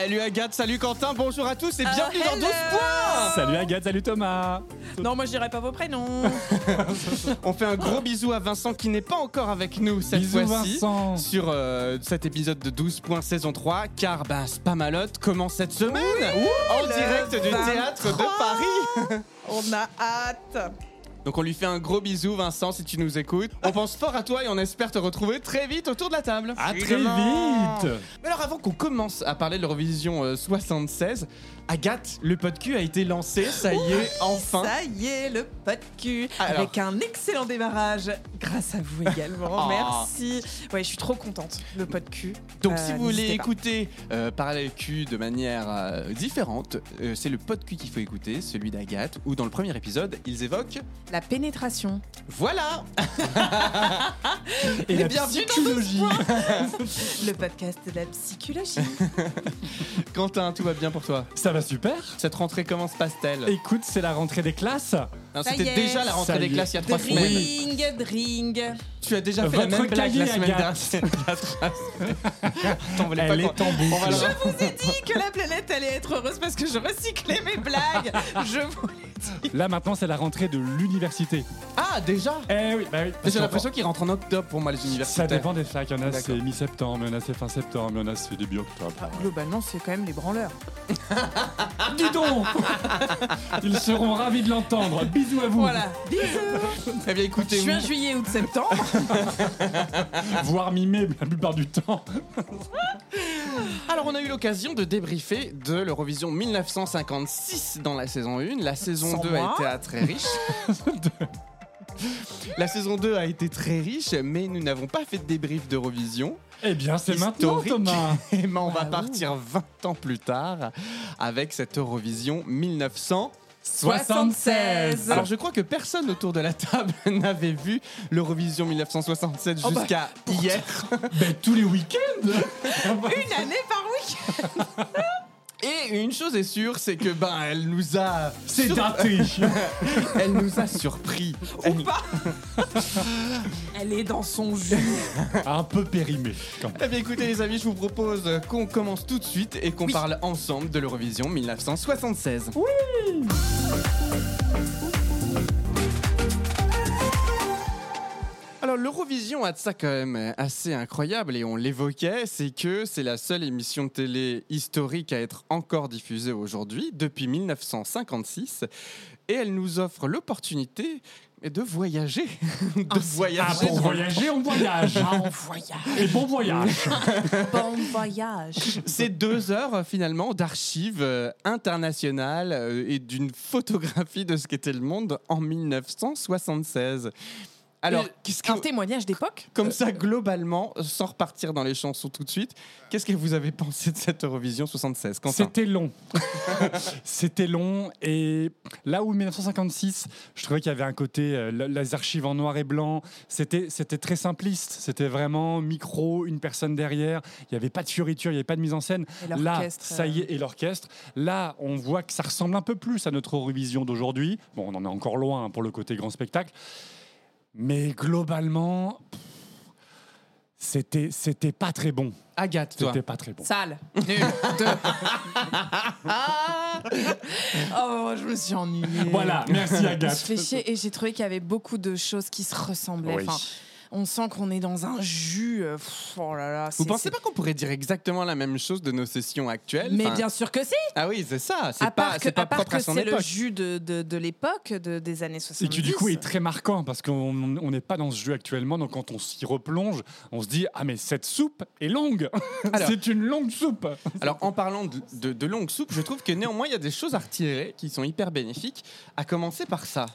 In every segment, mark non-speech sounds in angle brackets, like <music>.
Salut Agathe, salut Quentin, bonjour à tous et bienvenue dans 12 hello. points Salut Agathe, salut Thomas Non, moi je dirais pas vos prénoms. <laughs> On fait un gros bisou à Vincent qui n'est pas encore avec nous cette fois-ci sur euh, cet épisode de 12 points saison 3 car bah, Spamalote commence cette semaine en direct du 23. théâtre de Paris. <laughs> On a hâte. Donc on lui fait un gros bisou Vincent si tu nous écoutes. On pense fort à toi et on espère te retrouver très vite autour de la table. À très vite Mais alors avant qu'on commence à parler de l'Eurovision euh, 76, Agathe, le pot de cul a été lancé, ça y est, enfin. Ça y est, le pot de cul. Alors. Avec un excellent démarrage. Grâce à vous également. Oh. <laughs> Merci. Ouais, je suis trop contente. Le pot de cul. Donc Euh, si vous voulez pas. écouter euh, Parallèle Q de manière euh, différente, euh, c'est le pot de cul qu'il faut écouter, celui d'Agathe, où dans le premier épisode, ils évoquent... La pénétration. Voilà <laughs> Et la bienvenue dans psychologie <laughs> Le podcast de la psychologie. Quentin, tout va bien pour toi? Ça va super. Cette rentrée, comment se passe-t-elle? Écoute, c'est la rentrée des classes Non, Ça y C'était est. déjà la rentrée Ça des y est. classes il y a trois semaines. Dring, dring. Tu as déjà fait la Votre même blague la cahier, semaine dernière. Agathe. T'en voulais pas Elle qu'on- est en bout On va le- Je vous ai dit que la planète allait être heureuse parce que je recyclais mes blagues. Je vous l'ai dit. Là maintenant c'est la rentrée de l'université Ah, déjà? Eh oui, bah oui parce J'ai qu'en- l'impression qu'ils rentrent en octobre pour moi, les universités. Ça dépend des facs, il y en a c'est mi-septembre, il y en a c'est fin septembre, il y en a c'est début octobre. Ah, Globalement, c'est quand même les branleurs. Dis donc <laughs> Ils seront ravis de l'entendre, bisous à vous Voilà. Bisous. <laughs> Eh bien, écoutez, Juin, juillet, août, septembre. <laughs> Voire mi-mai la plupart du temps. Alors, on a eu l'occasion de débriefer de l'Eurovision 1956 dans la saison 1. La saison Sans 2 moi. a été très riche. <laughs> La saison 2 a été très riche, mais nous n'avons pas fait de débrief d'Eurovision. Eh bien c'est maintenant. Thomas Et ben, on va Ah, ouh. partir 20 ans plus tard avec cette Eurovision 1900. 76. Alors je crois que personne autour de la table <laughs> n'avait vu l'Eurovision 1967 Oh bah, jusqu'à hier. Ben tous les week-ends <laughs> Une année par week. <laughs> Et une chose est sûre, c'est que ben elle nous a C'est sur- daté <laughs> elle nous a surpris. Elle- Elle est dans son jus. Un peu périmé quand même. Eh bien écoutez les amis, je vous propose qu'on commence tout de suite et qu'on parle ensemble de l'Eurovision 1976. Alors l'Eurovision a de ça quand même assez incroyable et on l'évoquait, c'est que c'est la seule émission de télé historique à être encore diffusée aujourd'hui depuis 1956 et elle nous offre l'opportunité de voyager, <laughs> de voyager. Ah, pour dans- voyager, on voyage On voyage. Et bon voyage <laughs> Bon voyage. C'est deux heures euh, finalement d'archives euh, internationales euh, et d'une photographie de ce qu'était le monde en 1976. Alors, Euh, qu'est-ce que, Un témoignage d'époque comme ça, globalement, sans repartir dans les chansons tout de suite, qu'est-ce que vous avez pensé de cette Eurovision 76 Quentin? C'était long. <laughs> C'était long. Et là où 1956, je trouvais qu'il y avait un côté, euh, les archives en noir et blanc, c'était c'était très simpliste. C'était vraiment micro, une personne derrière. Il n'y avait pas de fioriture, il n'y avait pas de mise en scène. Et Là, l'orchestre, ça y euh. est, et l'orchestre. Là, on voit que ça ressemble un peu plus à notre Eurovision d'aujourd'hui. Bon, on en est encore loin hein, pour le côté grand spectacle. Mais globalement, c'était c'était pas très bon. Agathe, toi. C'était pas très bon. Sale. Nul. <laughs> Deux. <laughs> oh, je me suis ennuyée. Voilà, merci Je Agathe. fais chier et j'ai trouvé qu'il y avait beaucoup de choses qui se ressemblaient. Oui. Enfin, on sent qu'on est dans un jus. euh, pff, oh là là. Vous c'est- pensez c'est- pas qu'on pourrait dire exactement la même chose de nos sessions actuelles Mais Enfin, bien sûr que si. Ah oui, c'est ça. C'est À pas, part que, c'est pas à part propre à que son c'est le époque. jus de, de, de l'époque, de, des années Et 70. qui du coup est très marquant parce qu'on on n'est pas dans ce jeu actuellement, donc quand on s'y replonge, on se dit ah mais cette soupe est longue, <laughs> Alors- c'est une longue soupe. Alors, en parlant de, de, de longue soupe, je trouve que néanmoins, il y a des choses à retirer qui sont hyper bénéfiques, à commencer par ça.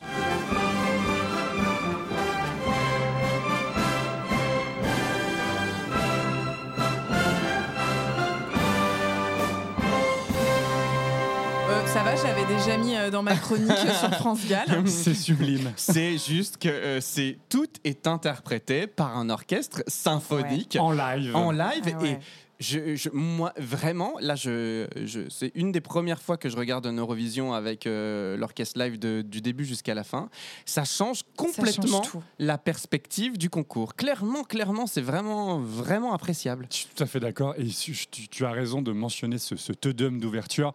J'avais déjà mis euh, dans ma chronique euh, sur France Gall. <laughs> C'est sublime. C'est juste que euh, c'est tout est interprété par un orchestre symphonique En live. en live Ah ouais. et je, je- moi vraiment là je, je- c'est une des premières fois que je regarde un Eurovision avec euh, l'orchestre live de- du début jusqu'à la fin ça change complètement la perspective du concours clairement clairement c'est vraiment vraiment appréciable Je suis tout à fait d'accord. Et tu, tu as raison de mentionner ce, ce Teudum d'ouverture.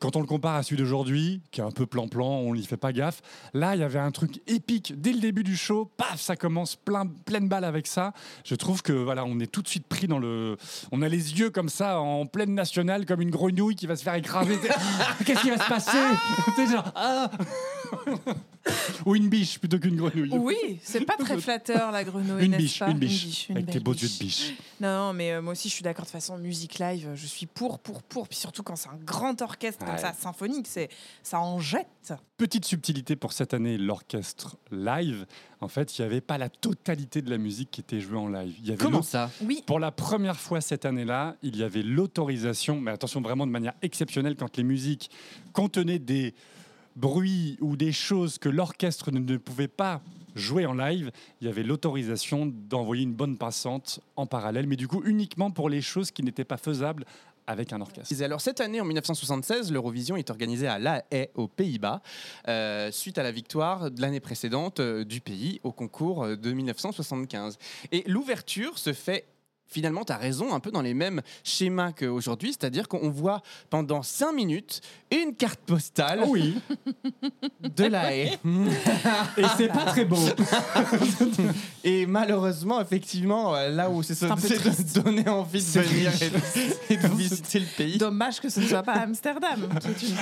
Quand on le compare à celui d'aujourd'hui, qui est un peu plan-plan, on n'y fait pas gaffe, là, il y avait un truc épique. Dès le début du show, paf, ça commence plein, pleine balle avec ça. Je trouve que voilà, on est tout de suite pris dans le. On a les yeux comme ça, en pleine nationale, comme une grenouille qui va se faire écraser. <laughs> Qu'est-ce qui va se passer? <laughs> Genre, ah <laughs> Ou une biche plutôt qu'une grenouille. Oui, c'est pas très flatteur la grenouille, Une n'est-ce biche, pas une biche, une avec tes beaux yeux de biche. Non, non, mais euh, moi aussi je suis d'accord. De toute façon, musique live, je suis pour, pour, pour. Puis surtout quand c'est un grand orchestre comme Ouais. ça, symphonique, c'est ça en jette. Petite subtilité pour cette année, l'orchestre live. En fait, il n'y avait pas la totalité de la musique qui était jouée en live. Il y avait comment ça? Oui, Pour la première fois cette année-là, il y avait l'autorisation, mais attention vraiment de manière exceptionnelle, quand les musiques contenaient des bruits ou des choses que l'orchestre ne, pouvait pas jouer en live, il y avait l'autorisation d'envoyer une bonne passante en parallèle, mais du coup uniquement pour les choses qui n'étaient pas faisables avec un orchestre. Alors cette année, en 1976, l'Eurovision est organisée à La Haye, aux Pays-Bas, euh, suite à la victoire de l'année précédente euh, du pays au concours euh, de 1975. Et l'ouverture se fait finalement, tu as raison, un peu dans les mêmes schémas qu'aujourd'hui, c'est-à-dire qu'on voit pendant 5 minutes une carte postale oui, de La Haye. et c'est pas très beau. <laughs> Et malheureusement, effectivement, euh, là où c'est de <laughs> donner envie de C'est venir et de, et de visiter le pays. dommage que ce ne soit pas Amsterdam,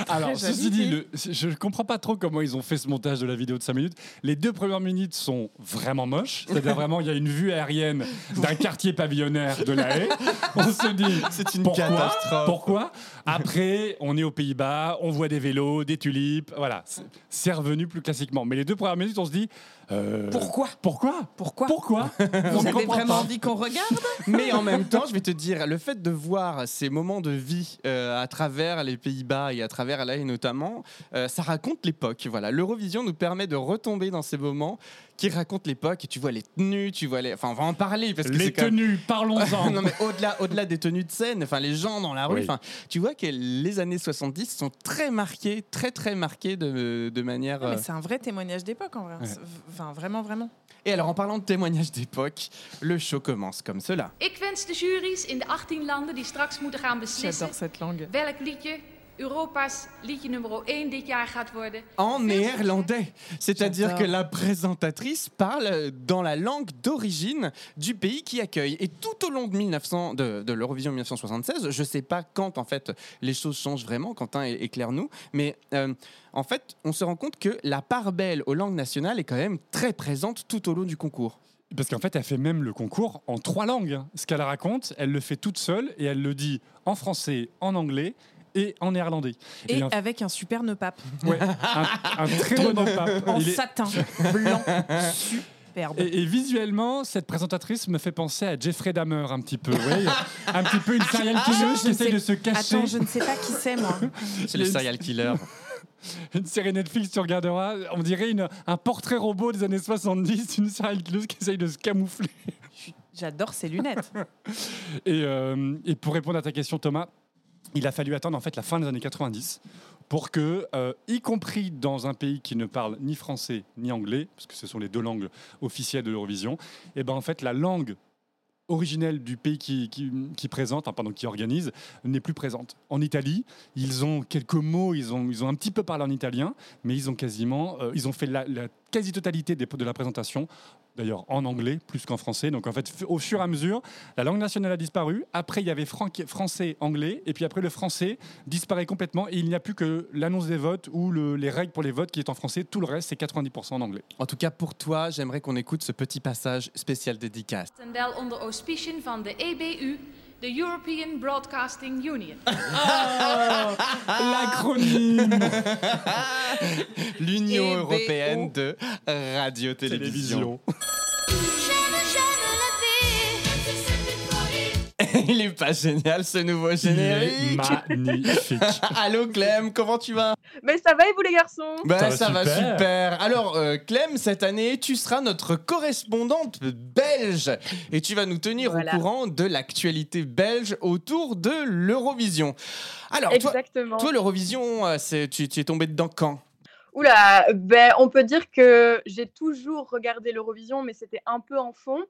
Alors, ceci dit, le- je ne comprends pas trop comment ils ont fait ce montage de la vidéo de 5 minutes. Les deux premières minutes sont vraiment moches. C'est-à-dire vraiment, il y a une vue aérienne d'un quartier pavillonnaire de la haie. On se dit, C'est une pourquoi catastrophe. Pourquoi Après, on est aux Pays-Bas, on voit des vélos, des tulipes. Voilà, c'est- revenu plus classiquement. Mais les deux premières minutes, on se dit... euh, Pourquoi? Pourquoi? Pourquoi? Pourquoi? Vous On avez vraiment pas? envie qu'on regarde? Mais en même temps, je vais te dire, le fait de voir ces moments de vie euh, à travers les Pays-Bas et à travers la Haye notamment, euh, ça raconte l'époque. Voilà, l'Eurovision nous permet de retomber dans ces moments qui racontent l'époque. Et tu vois les tenues, tu vois les. Enfin, on va en parler parce que Les même- tenues, parlons-en. <laughs> non mais au-delà, au-delà des tenues de scène, enfin les gens dans la rue, Oui. enfin tu vois que les années 70 sont très marquées, très très marquées de, de manière. Non, mais euh, c'est un vrai témoignage d'époque en vrai. Ouais. C'est- Enfin, vraiment, vraiment. Et alors en parlant de témoignages d'époque, le show commence comme cela. Ik wens de juries in de 18 landen die straks moeten gaan beslissen J'adore cette langue. welk liedje Europa's liedje nummer 1 dit jaar gaat worden. en néerlandais. C'est-à-dire que la présentatrice parle dans la langue d'origine du pays qui accueille. Et tout au long de, 1900, de, de l'Eurovision 1976, je ne sais pas quand en fait les choses changent vraiment, Quentin éclaire-nous, mais euh, en fait on se rend compte que la part belle aux langues nationales est quand même très présente tout au long du concours. Parce qu'en fait, elle fait même le concours en trois langues. hein. Ce qu'elle raconte, elle le fait toute seule et elle le dit en français, en anglais et en néerlandais. Et avec un super nœud pape ouais, un, un très bon pape. en Il est- satin blanc, superbe. Et, et visuellement, cette présentatrice me fait penser à Jeffrey Dahmer un petit peu. ouais. un petit peu une serial Ah, killer je qui sais- de se cacher. Attends, je ne sais pas qui c'est moi. C'est le serial killer. <laughs> Une série Netflix, tu regarderas, on dirait une- un portrait robot des années 70, une serial killer qui essaye de se camoufler. J'adore ses lunettes. Et, euh, et pour répondre à ta question, Thomas, il a fallu attendre en fait la fin des années 90 pour que, euh, y compris dans un pays qui ne parle ni français ni anglais, parce que ce sont les deux langues officielles de l'Eurovision, et ben en fait la langue originelle du pays qui, présente, pardon, qui organise, n'est plus présente. En Italie, ils ont quelques mots, ils ont, un petit peu parlé en italien, mais ils ont quasiment, euh, fait la, quasi-totalité de la présentation, d'ailleurs en anglais plus qu'en français. Donc en fait, au fur et à mesure, la langue nationale a disparu. Après, il y avait français, anglais, et puis après, le français disparaît complètement, et il n'y a plus que l'annonce des votes ou le- les règles pour les votes qui est en français. Tout le reste, c'est 90% en anglais. En tout cas pour toi, j'aimerais qu'on écoute ce petit passage spécial dédicace. De EBU, de European Broadcasting Union. <laughs> L'acronyme <laughs> L'Union EBO. européenne de radio-télévision. <laughs> Il est pas génial ce nouveau Il est générique. magnifique. <laughs> Allô Clem, comment tu vas? Mais ça va et vous les garçons? Bah, Ça ça va va super. super. Alors, euh, Clem, cette année, tu seras notre correspondante belge et tu vas nous tenir Voilà. au courant de l'actualité belge autour de l'Eurovision. Alors, toi, Exactement. toi l'Eurovision, euh, c'est- tu, tu es tombé dedans quand? Oula, ben, on peut dire que j'ai toujours regardé l'Eurovision, mais c'était un peu en fond.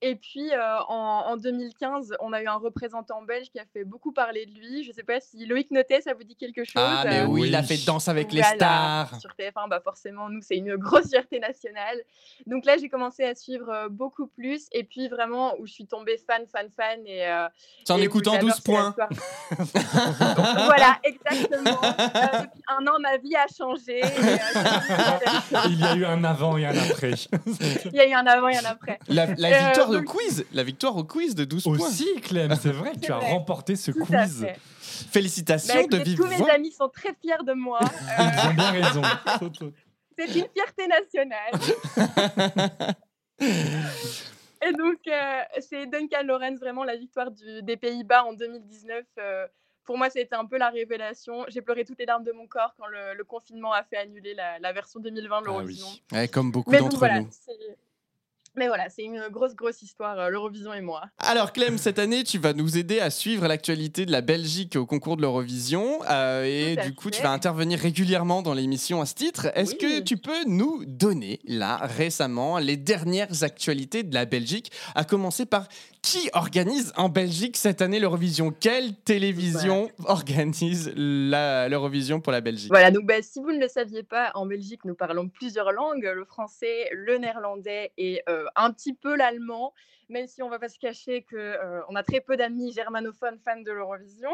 Et puis euh, en, en 2015, on a eu un représentant belge qui a fait beaucoup parler de lui. Je ne sais pas si Loïc Notet, ça vous dit quelque chose Ah, mais euh, oui, il a fait Danse avec les stars. Sur TF1, bah forcément, nous, c'est une grosse fierté nationale. Donc là, j'ai commencé à suivre euh, beaucoup plus. Et puis vraiment, où je suis tombée fan, fan, fan. Et, euh, C'est en écoutant j'adore, 12 c'est la points. <laughs> voilà, exactement. Euh, depuis un an, ma vie a changé. Il y a eu un avant et un après. Il y a eu un avant et un après. La, la Euh, victoire de oui. quiz, la victoire au quiz de 12 points. Aussi, Clem, c'est vrai que tu as vrai. remporté ce Tout à quiz. fait. Félicitations Bah, de vive tous mes voix. amis sont très fiers de moi. Euh, <laughs> Ils ont bien raison. <laughs> c'est une fierté nationale. <laughs> Et donc, euh, c'est Duncan Lawrence, vraiment la victoire du- des Pays-Bas en 2019. euh, pour moi, c'était un peu la révélation. J'ai pleuré toutes les larmes de mon corps quand le, le confinement a fait annuler la, la version 2020 de Ah l'Eurovision. oui. Ouais, comme beaucoup d'entre voilà, nous. Mais voilà, c'est une grosse, grosse histoire, euh, l'Eurovision et moi. Alors Clem, cette année, tu vas nous aider à suivre l'actualité de la Belgique au concours de l'Eurovision euh, et du coup, tu vas intervenir régulièrement dans l'émission à ce titre. Est-ce que tu peux nous donner là récemment les dernières actualités de la Belgique, à commencer par qui organise en Belgique cette année l'Eurovision? Quelle télévision organise la- l'Eurovision pour la Belgique? Voilà, donc bah, si vous ne le saviez pas, en Belgique, nous parlons plusieurs langues, le français, le néerlandais et euh, un petit peu l'allemand, même si on va pas se cacher qu'on a très peu d'amis germanophones fans de l'Eurovision.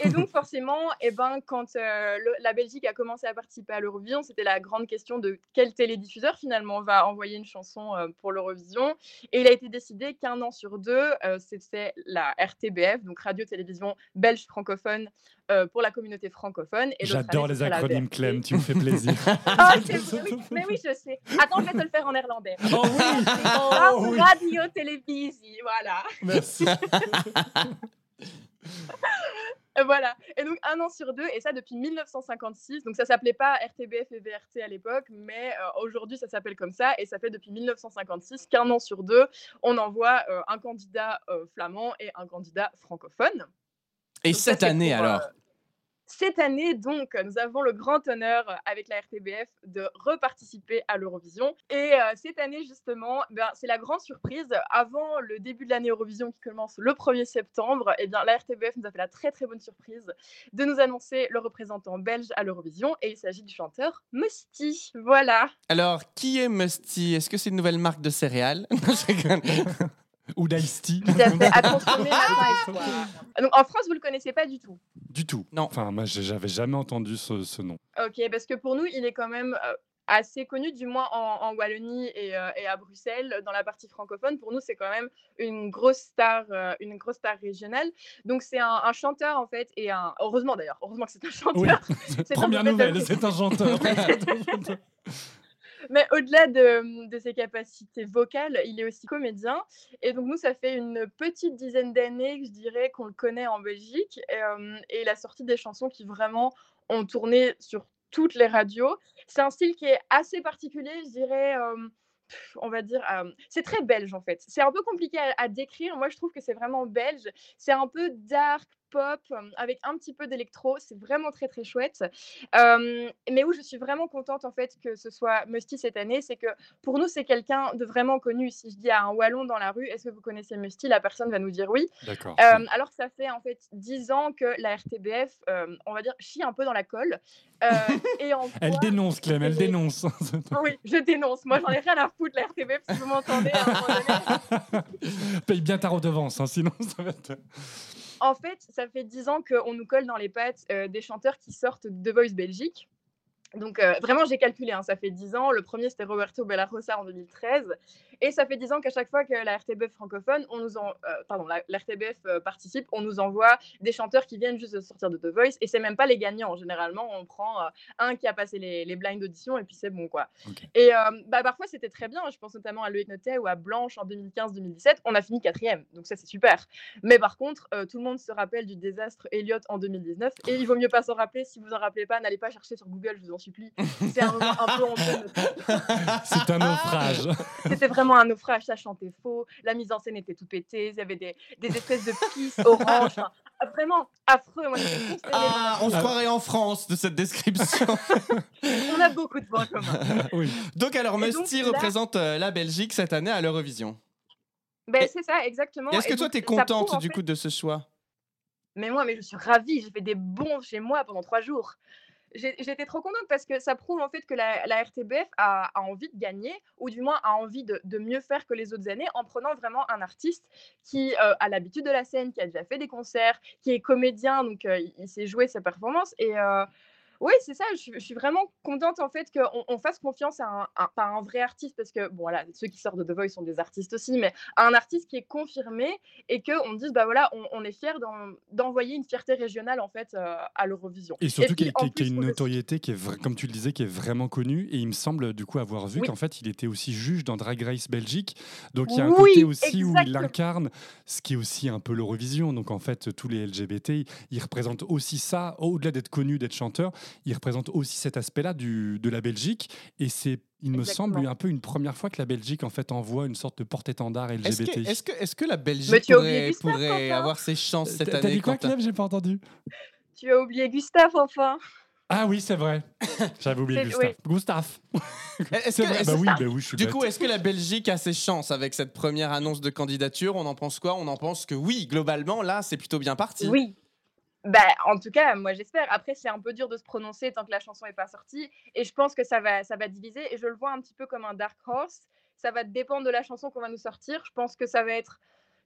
Et donc <laughs> forcément, eh ben, quand euh, le- la Belgique a commencé à participer à l'Eurovision, c'était la grande question de quel télédiffuseur finalement va envoyer une chanson euh, pour l'Eurovision. Et il a été décidé qu'un an sur deux, euh, c'était la RTBF, donc Radio-Télévision Belge francophone euh, pour la communauté francophone. J'adore les acronymes. Clem, tu me fais plaisir. <laughs> <laughs> Vrai, oui. Mais oui, je sais. Attends, je vais te le faire en néerlandais. Oh oui Oh oui Radio Voilà. Merci. <laughs> Voilà. Et donc un an sur deux, et ça depuis 1956. Donc ça s'appelait pas RTBF et VRT à l'époque, mais euh, aujourd'hui ça s'appelle comme ça, et ça fait depuis 1956 qu'un an sur deux, on envoie euh, un candidat euh, flamand et un candidat francophone. Et Donc cette année pour, alors? Cette année, donc, nous avons le grand honneur euh, avec la RTBF de reparticiper à l'Eurovision. Et euh, cette année, justement, ben, c'est la grande surprise. Avant le début de l'année Eurovision qui commence le 1er septembre, eh bien, la RTBF nous a fait la très très bonne surprise de nous annoncer le représentant belge à l'Eurovision. Et il s'agit du chanteur Musty. Voilà. Alors, qui est Musty Est-ce que c'est une nouvelle marque de céréales? <laughs> Ou d'Ice-T. Tout à fait, à <laughs> consommer matin et soir. Donc, en France, vous le connaissez pas du tout? Du tout. Non. Enfin, moi, j'avais jamais entendu ce, ce nom. Ok, parce que pour nous, il est quand même euh, assez connu, du moins en, en Wallonie et, euh, et à Bruxelles, dans la partie francophone. Pour nous, c'est quand même une grosse star, euh, une grosse star régionale. Donc c'est un, un chanteur en fait, et un heureusement d'ailleurs, heureusement que c'est un Oui. chanteur. <laughs> C'est Première un nouvelle, c'est un chanteur. <laughs> Mais au-delà de, de ses capacités vocales, il est aussi comédien. Et donc nous, ça fait une petite dizaine d'années, je dirais, qu'on le connaît en Belgique. Et, euh, et des chansons qui vraiment ont tourné sur toutes les radios. C'est un style qui est assez particulier, je dirais. pff, on va dire, c'est très belge en fait. C'est un peu compliqué à, à décrire. Moi, je trouve que c'est vraiment belge. C'est un peu dark pop avec un petit peu d'électro. C'est vraiment très très chouette. Euh, mais où je suis vraiment contente en fait que ce soit Musty cette année, c'est que pour nous c'est quelqu'un de vraiment connu. Si je dis à un wallon dans la rue, est-ce que vous connaissez Musty? La personne va nous dire oui. D'accord. Euh, alors que ça fait en fait 10 ans que la RTBF, euh, on va dire, chie un peu dans la colle. Et envoie- <laughs> Elle dénonce, Clem, elle dénonce. <laughs> Oui, je dénonce. Moi, j'en ai rien à foutre, la RTBF, si vous m'entendez. donné. <laughs> Paye bien ta redevance, hein, sinon ça va être. En fait, ça fait 10 ans qu'on nous colle dans les pattes euh, des chanteurs qui sortent de Voice Belgique. Donc euh, vraiment, j'ai calculé, hein, ça fait 10 ans. Le premier, c'était Roberto Bellarosa en 2013. Et ça fait 10 ans qu'à chaque fois que la RTBF francophone, on nous en, euh, pardon, la, la RTBF euh, participe, on nous envoie des chanteurs qui viennent juste de sortir de The Voice. Et c'est même pas les gagnants. Généralement, on prend euh, un qui a passé les, les blinds d'audition et puis c'est bon, quoi. Et bah, parfois, c'était très bien. Je pense notamment à Loïc Notet ou à Blanche en 2015-2017. On a fini quatrième. Donc ça, c'est super. Mais par contre, tout le monde se rappelle du désastre Elliott en 2019. Et il vaut mieux pas s'en rappeler. Si vous en rappelez pas, n'allez pas chercher sur Google, je vous en supplie. C'est un moment un peu honteux. <laughs> C'est un naufrage. C'était vraiment un naufrage, ça chantait faux, la mise en scène était tout pétée, il y avait des, des espèces de pisse <laughs> orange, enfin, ah, vraiment affreux. Moi. Ah, on se croirait en France de cette description. <laughs> On a beaucoup de points communs. <laughs> oui. donc alors, Musty là- représente euh, la Belgique cette année à l'Eurovision. Ben, c'est ça, exactement. Est-ce que toi, ça prouve, contente en du fait- coup de ce choix? Mais moi, mais je suis ravie, j'ai fait des bons chez moi pendant trois jours. J'étais trop contente parce que ça prouve en fait que la, RTBF a, envie de gagner, ou du moins a envie de, de mieux faire que les autres années en prenant vraiment un artiste qui euh, a l'habitude de la scène, qui a déjà fait des concerts, qui est comédien, donc euh, il, il sait jouer sa performance. Et euh, oui, c'est ça, je, suis- je suis vraiment contente en fait qu'on on fasse confiance à un, vrai artiste, parce que bon, voilà, ceux qui sortent de The Voice sont des artistes aussi, mais à un artiste qui est confirmé et qu'on dise, bah voilà, on, on est fier d'en- d'envoyer une fierté régionale en fait euh, à l'Eurovision. Et surtout qu'il y a une notoriété qui est, comme tu le disais, qui est vraiment connue. Et il me semble du coup avoir vu Oui. qu'en fait, il était aussi juge dans Drag Race Belgique. Donc il y a un Oui, côté aussi où il incarne ce qui est aussi un peu l'Eurovision. Donc en fait, tous les LGBT, ils représentent aussi ça. Au-delà d'être connus, d'être chanteurs, ils représentent aussi cet aspect-là de la Belgique. Et c'est, il me semble, un peu une première fois que la Belgique en fait envoie une sorte de porte-étendard Est-ce LGBT. que, est-ce que, la Belgique pourrait, Gustave, pourrait enfin. avoir ses chances cette T'as t'as année dit quoi, Clem J'ai pas entendu. Tu as oublié Gustave enfin. Ah oui, c'est vrai. J'avais oublié Gustave. oui. Gustave. Est-ce que- Bah oui, bah oui, je suis Du bête. coup, est-ce que la Belgique a ses chances avec cette première annonce de candidature? On en pense quoi? On en pense que oui, globalement, là, c'est plutôt bien parti. Oui. Bah, en tout cas, moi j'espère. Après, c'est un peu dur de se prononcer tant que la chanson n'est pas sortie. Et je pense que ça va, ça va diviser. Et je le vois un petit peu comme un dark horse. Ça va dépendre de la chanson qu'on va nous sortir. Je pense que ça va être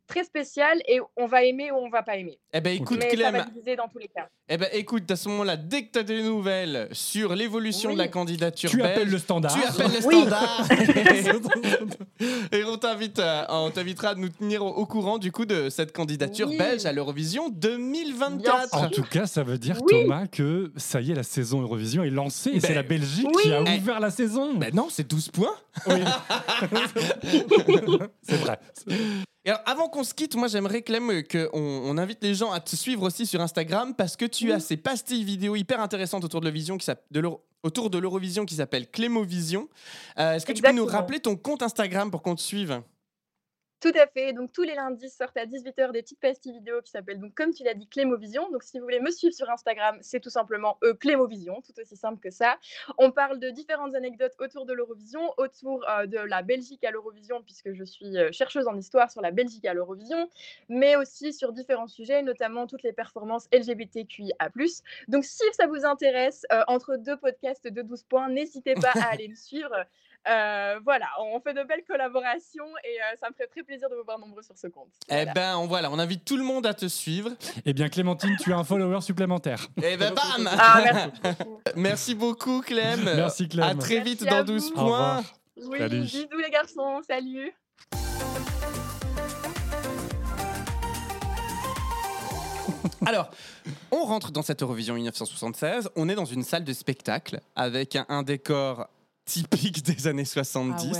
très spécial et on va aimer ou on va pas aimer. Eh ben, écoute, Mais ça va Clem, diviser dans tous les cas. eh ben, écoute, à ce moment-là, dès que tu as des nouvelles sur l'évolution de la candidature Tu belge, appelles le standard. tu appelles le Oui. standard <laughs> et on t'invite, à- on t'invitera à nous tenir au, au courant du coup de cette candidature Oui. belge à l'Eurovision 2024. En tout cas, ça veut dire, Oui. Thomas, que ça y est, la saison Eurovision est lancée et Ben, c'est la Belgique oui. qui a Eh. ouvert la saison. Ben non, c'est 12 points. Oui. <laughs> c'est vrai. Et alors, avant qu'on se quitte, moi j'aimerais Clem qu'on on invite les gens à te suivre aussi sur Instagram parce que tu as ces pastilles vidéo hyper intéressantes autour de l'Eurovision qui autour de l'Eurovision qui s'appelle Clémovision. Euh, Est-ce que tu peux nous rappeler ton compte Instagram pour qu'on te suive? Tout à fait. Donc tous les lundis sortent à 18h des petites pastilles vidéo qui s'appellent donc comme tu l'as dit Clémovision. Donc si vous voulez me suivre sur Instagram, c'est tout simplement euh, Clémovision, tout aussi simple que ça. On parle de différentes anecdotes autour de l'Eurovision, autour euh, de la Belgique à l'Eurovision puisque je suis euh, chercheuse en histoire sur la Belgique à l'Eurovision, mais aussi sur différents sujets, notamment toutes les performances LGBTQIA+. Donc si ça vous intéresse, euh, entre deux podcasts de 12 points, n'hésitez pas à aller me suivre. Euh, voilà, on fait de belles collaborations et euh, ça me ferait très plaisir de vous voir nombreux sur ce compte. Eh ben on, voilà, on invite tout le monde à te suivre. Eh bien, Clémentine, tu as un follower supplémentaire. Et ben bam Ah, <laughs> merci beaucoup. Merci beaucoup Clem. Merci, Clem. À très vite à dans 12 vous. Au revoir. points. Oui, Salut. bisous les garçons, salut. Alors, on rentre dans cette Eurovision 1976. On est dans une salle de spectacle avec un, un décor typique des années 70.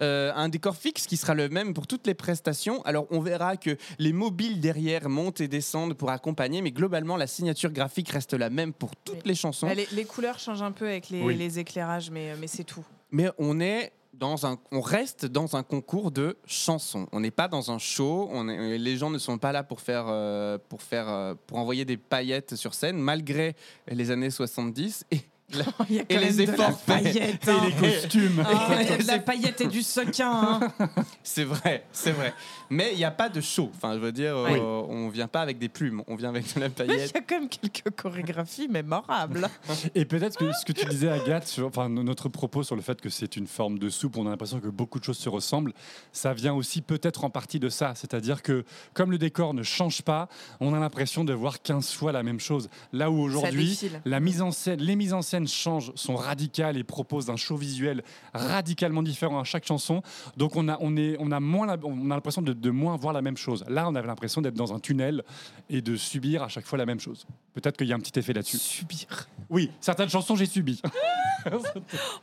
Euh, un décor fixe qui sera le même pour toutes les prestations. Alors, on verra que les mobiles derrière montent et descendent pour accompagner, mais globalement, la signature graphique reste la même pour toutes Oui. les chansons. Les, les couleurs changent un peu avec les, Oui. les éclairages, mais, mais c'est tout. Mais on est dans un, on reste dans un concours de chansons. On n'est pas dans un show. On est- les gens ne sont pas là pour faire, euh, pour faire, euh, pour envoyer des paillettes sur scène, malgré les années 70 et, la- <laughs> Il y a et les même de la efforts faits. paillette, Et hein. les costumes. Ah, <laughs> de la paillette et du sequin. hein. <laughs> C'est vrai, c'est vrai. Mais il n'y a pas de show. Enfin, je veux dire, euh, Oui. on vient pas avec des plumes, on vient avec de la Mais il paillette. y a quand même quelques chorégraphies mémorables. Et peut-être que ce que tu disais, Agathe, sur, enfin, no- notre propos sur le fait que c'est une forme de soupe, on a l'impression que beaucoup de choses se ressemblent, ça vient aussi peut-être en partie de ça. C'est-à-dire que comme le décor ne change pas, on a l'impression de voir 15 fois la même chose. Là où aujourd'hui, défile. la mise en scène, les mises en scène scène changent, sont radicales et proposent un show visuel radicalement différent à chaque chanson. Donc on a, on est, on a, moins la- on a l'impression de, de moins voir la même chose. Là, on avait l'impression d'être dans un tunnel et de subir à chaque fois la même chose. Peut-être qu'il y a un petit effet là-dessus. Subir. Oui, certaines chansons, j'ai subi. <laughs>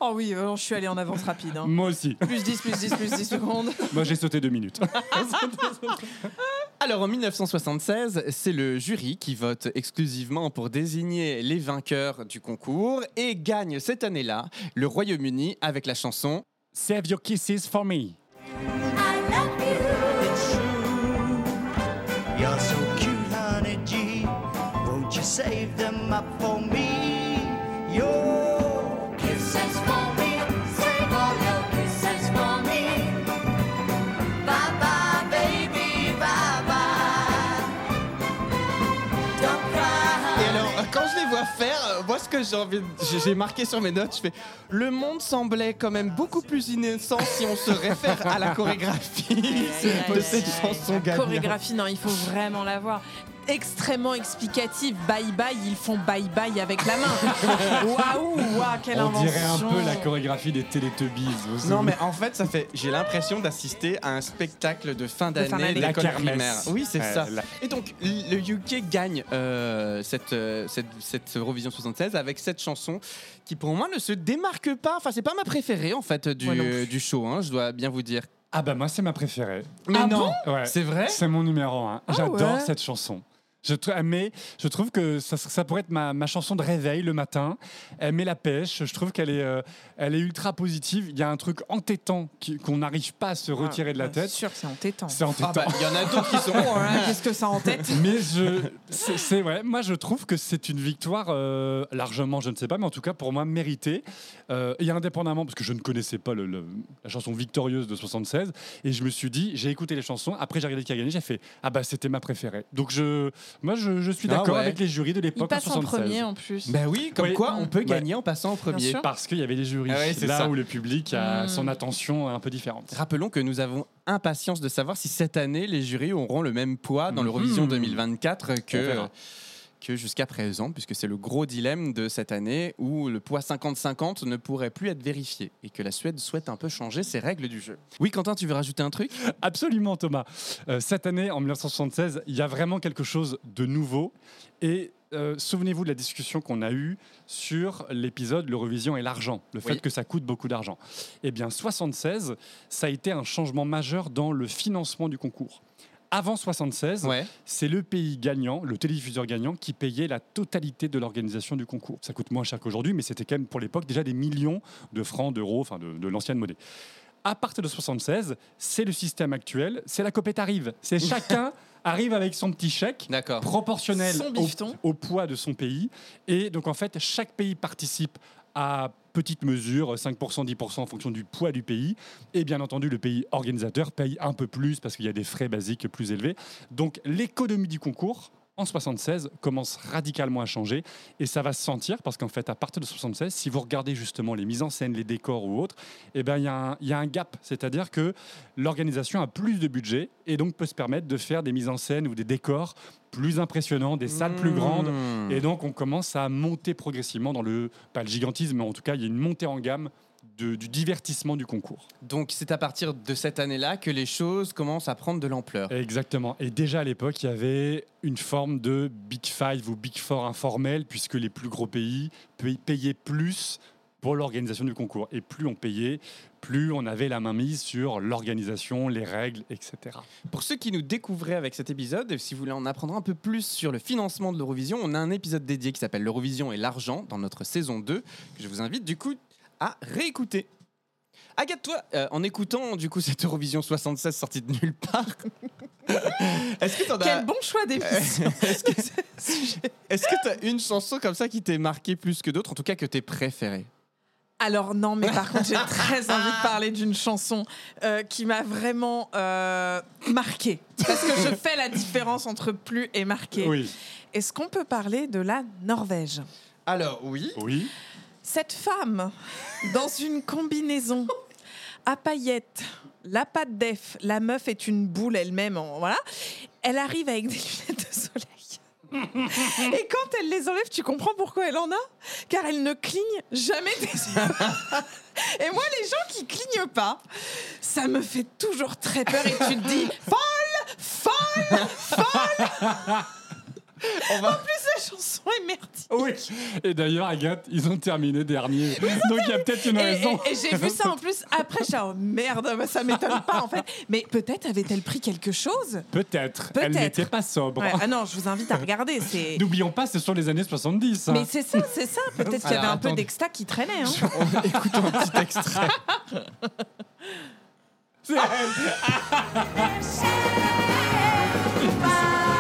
Oh oui, euh, je suis allée en avance rapide. hein. Moi aussi. Plus 10, plus 10, plus 10 secondes. <laughs> Moi, j'ai sauté deux minutes. <laughs> Alors en 1976, c'est le jury qui vote exclusivement pour désigner les vainqueurs du concours et gagne cette année-là le Royaume-Uni avec la chanson Save your kisses for me. <laughs> j'ai envie, marqué sur mes notes, je fais le monde semblait quand même beaucoup plus innocent si on se réfère à la chorégraphie <laughs> de cette chanson gagnante. Chorégraphie, non, il faut vraiment la voir. Extrêmement explicative. Bye bye, ils font bye bye avec la main. <laughs> Waouh, waouh, quelle On invention. dirait un peu la chorégraphie des Teletubbies. vous Non mais en fait ça fait j'ai l'impression d'assister à un spectacle de fin d'année kermesse. primaire. Oui c'est Euh, ça. la- Et donc le UK gagne euh, cette, euh, cette, cette Eurovision 76 avec cette chanson qui pour moi ne se démarque pas. Enfin c'est pas ma préférée en fait du, du show. hein, je dois bien vous dire. Ah bah moi, c'est ma préférée. Mais Ah non. Ouais. C'est vrai? C'est mon numéro 1. J'adore ouais. cette chanson. Je mais je trouve que ça, ça pourrait être ma, ma chanson de réveil le matin. Elle met la pêche. Je trouve qu'elle est, euh, elle est ultra positive. Il y a un truc entêtant qu'on n'arrive pas à se retirer de la tête. sûr, c'est entêtant. C'est Ah entêtant. bah il y en a d'autres qui sont. <laughs> Oh là, Qu'est-ce que ça en tête <laughs> Mais je, c'est c'est- ouais, moi je trouve que c'est une victoire euh, largement, je ne sais pas, mais en tout cas pour moi méritée. Euh, et indépendamment, parce que je ne connaissais pas le- le- la chanson victorieuse de 76, et je me suis dit, j'ai écouté les chansons, après j'ai regardé qui a gagné, j'ai fait, ah bah c'était ma préférée. Donc je, moi je, je suis Ah d'accord ouais. avec les jurys de Il l'époque en passe en 76. premier en plus. Ben oui, comme Oui. quoi on peut Ouais. gagner en passant en premier. sûr. Parce qu'il y avait des jurys, Ah ouais, c'est là ça. où le public a Mm. son attention un peu différente. Rappelons que nous avons impatience de savoir si cette année les jurys auront le même poids dans Mhm. l'Eurovision 2024 On que, verra. Que jusqu'à présent, puisque c'est le gros dilemme de cette année où le poids 50-50 ne pourrait plus être vérifié et que la Suède souhaite un peu changer ses règles du jeu. Oui, Quentin, tu veux rajouter un truc? Absolument, Thomas. Euh, cette année, en 1976, il y a vraiment quelque chose de nouveau. Et euh, souvenez-vous de la discussion qu'on a eue sur l'épisode L'Eurovision et l'argent, le fait Oui. que ça coûte beaucoup d'argent. Eh bien, 76, ça a été un changement majeur dans le financement du concours. Avant 76, Ouais. c'est le pays gagnant, le télédiffuseur gagnant, qui payait la totalité de l'organisation du concours. Ça coûte moins cher qu'aujourd'hui, mais c'était quand même pour l'époque déjà des millions de francs, d'euros, enfin de, de l'ancienne monnaie. À partir de 76, c'est le système actuel, c'est la copette arrive. C'est <laughs> chacun arrive avec son petit chèque proportionnel au poids de son pays. Et donc en fait, chaque pays participe à petite mesure, 5%, 10% en fonction du poids du pays. Et bien entendu, le pays organisateur paye un peu plus parce qu'il y a des frais basiques plus élevés. Donc l'économie du concours, en 76, commence radicalement à changer. Et ça va se sentir parce qu'en fait, à partir de 76, si vous regardez justement les mises en scène, les décors ou autres, eh ben, il y, a un- il y a un gap. C'est-à-dire que l'organisation a plus de budget et donc peut se permettre de faire des mises en scène ou des décors plus impressionnants, des salles plus grandes. Mmh. Et donc, on commence à monter progressivement dans le, pas le gigantisme, mais en tout cas, il y a une montée en gamme de- du divertissement du concours. Donc c'est à partir de cette année-là que les choses commencent à prendre de l'ampleur. Exactement. Et déjà à l'époque, il y avait une forme de Big Five ou Big Four informel, puisque les plus gros pays pay- payaient plus pour l'organisation du concours. Et plus on payait, plus on avait la main mise sur l'organisation, les règles, etc. Pour ceux qui nous découvraient avec cet épisode, et si vous voulez en apprendre un peu plus sur le financement de l'Eurovision, on a un épisode dédié qui s'appelle L'Eurovision et l'argent dans notre saison 2, que je vous invite du coup à réécouter. Agathe, toi, euh, en écoutant du coup cette Eurovision 76 sortie de nulle part, <laughs> est-ce que t'en as... Quel bon choix d'émission. <laughs> Est-ce que que t'as une chanson comme ça qui t'est marquée plus que d'autres, en tout cas que t'es préférée? Alors non, mais par contre, j'ai très envie de parler d'une chanson euh, qui m'a vraiment euh, marquée. Parce que je <laughs> fais la différence entre plus et marqué. Oui. Est-ce qu'on peut parler de la Norvège? Alors oui. Oui. Cette femme, dans une combinaison à paillettes, la patte d'Ef, la meuf est une boule elle-même, voilà. Elle arrive avec des lunettes de soleil. <laughs> Et quand elle les enlève, tu comprends pourquoi elle en a? Car elle ne cligne jamais des yeux. Et moi, les gens qui clignent pas, ça me fait toujours très peur. Et tu te dis, folle, folle, folle. On va- En plus, la chanson est merdique. Oui. Et d'ailleurs, Agathe, ils ont terminé dernier. Donc il y a peut-être une Et, raison. et- et j'ai vu ça en plus après, je suis en merde, bah, ça m'étonne pas en fait. Mais peut-être avait-elle pris quelque chose? Peut-être. Elle Peut-être. n'était pas sobre. Ouais, Ah non, je vous invite à regarder. <laughs> N'oublions pas, ce sont les années 70. hein. Mais c'est ça, c'est ça. Peut-être qu'il y avait un peu d'exta qui traînait. Hein. <laughs> on- Écoutons un petit extrait. <laughs> C'est elle. Elle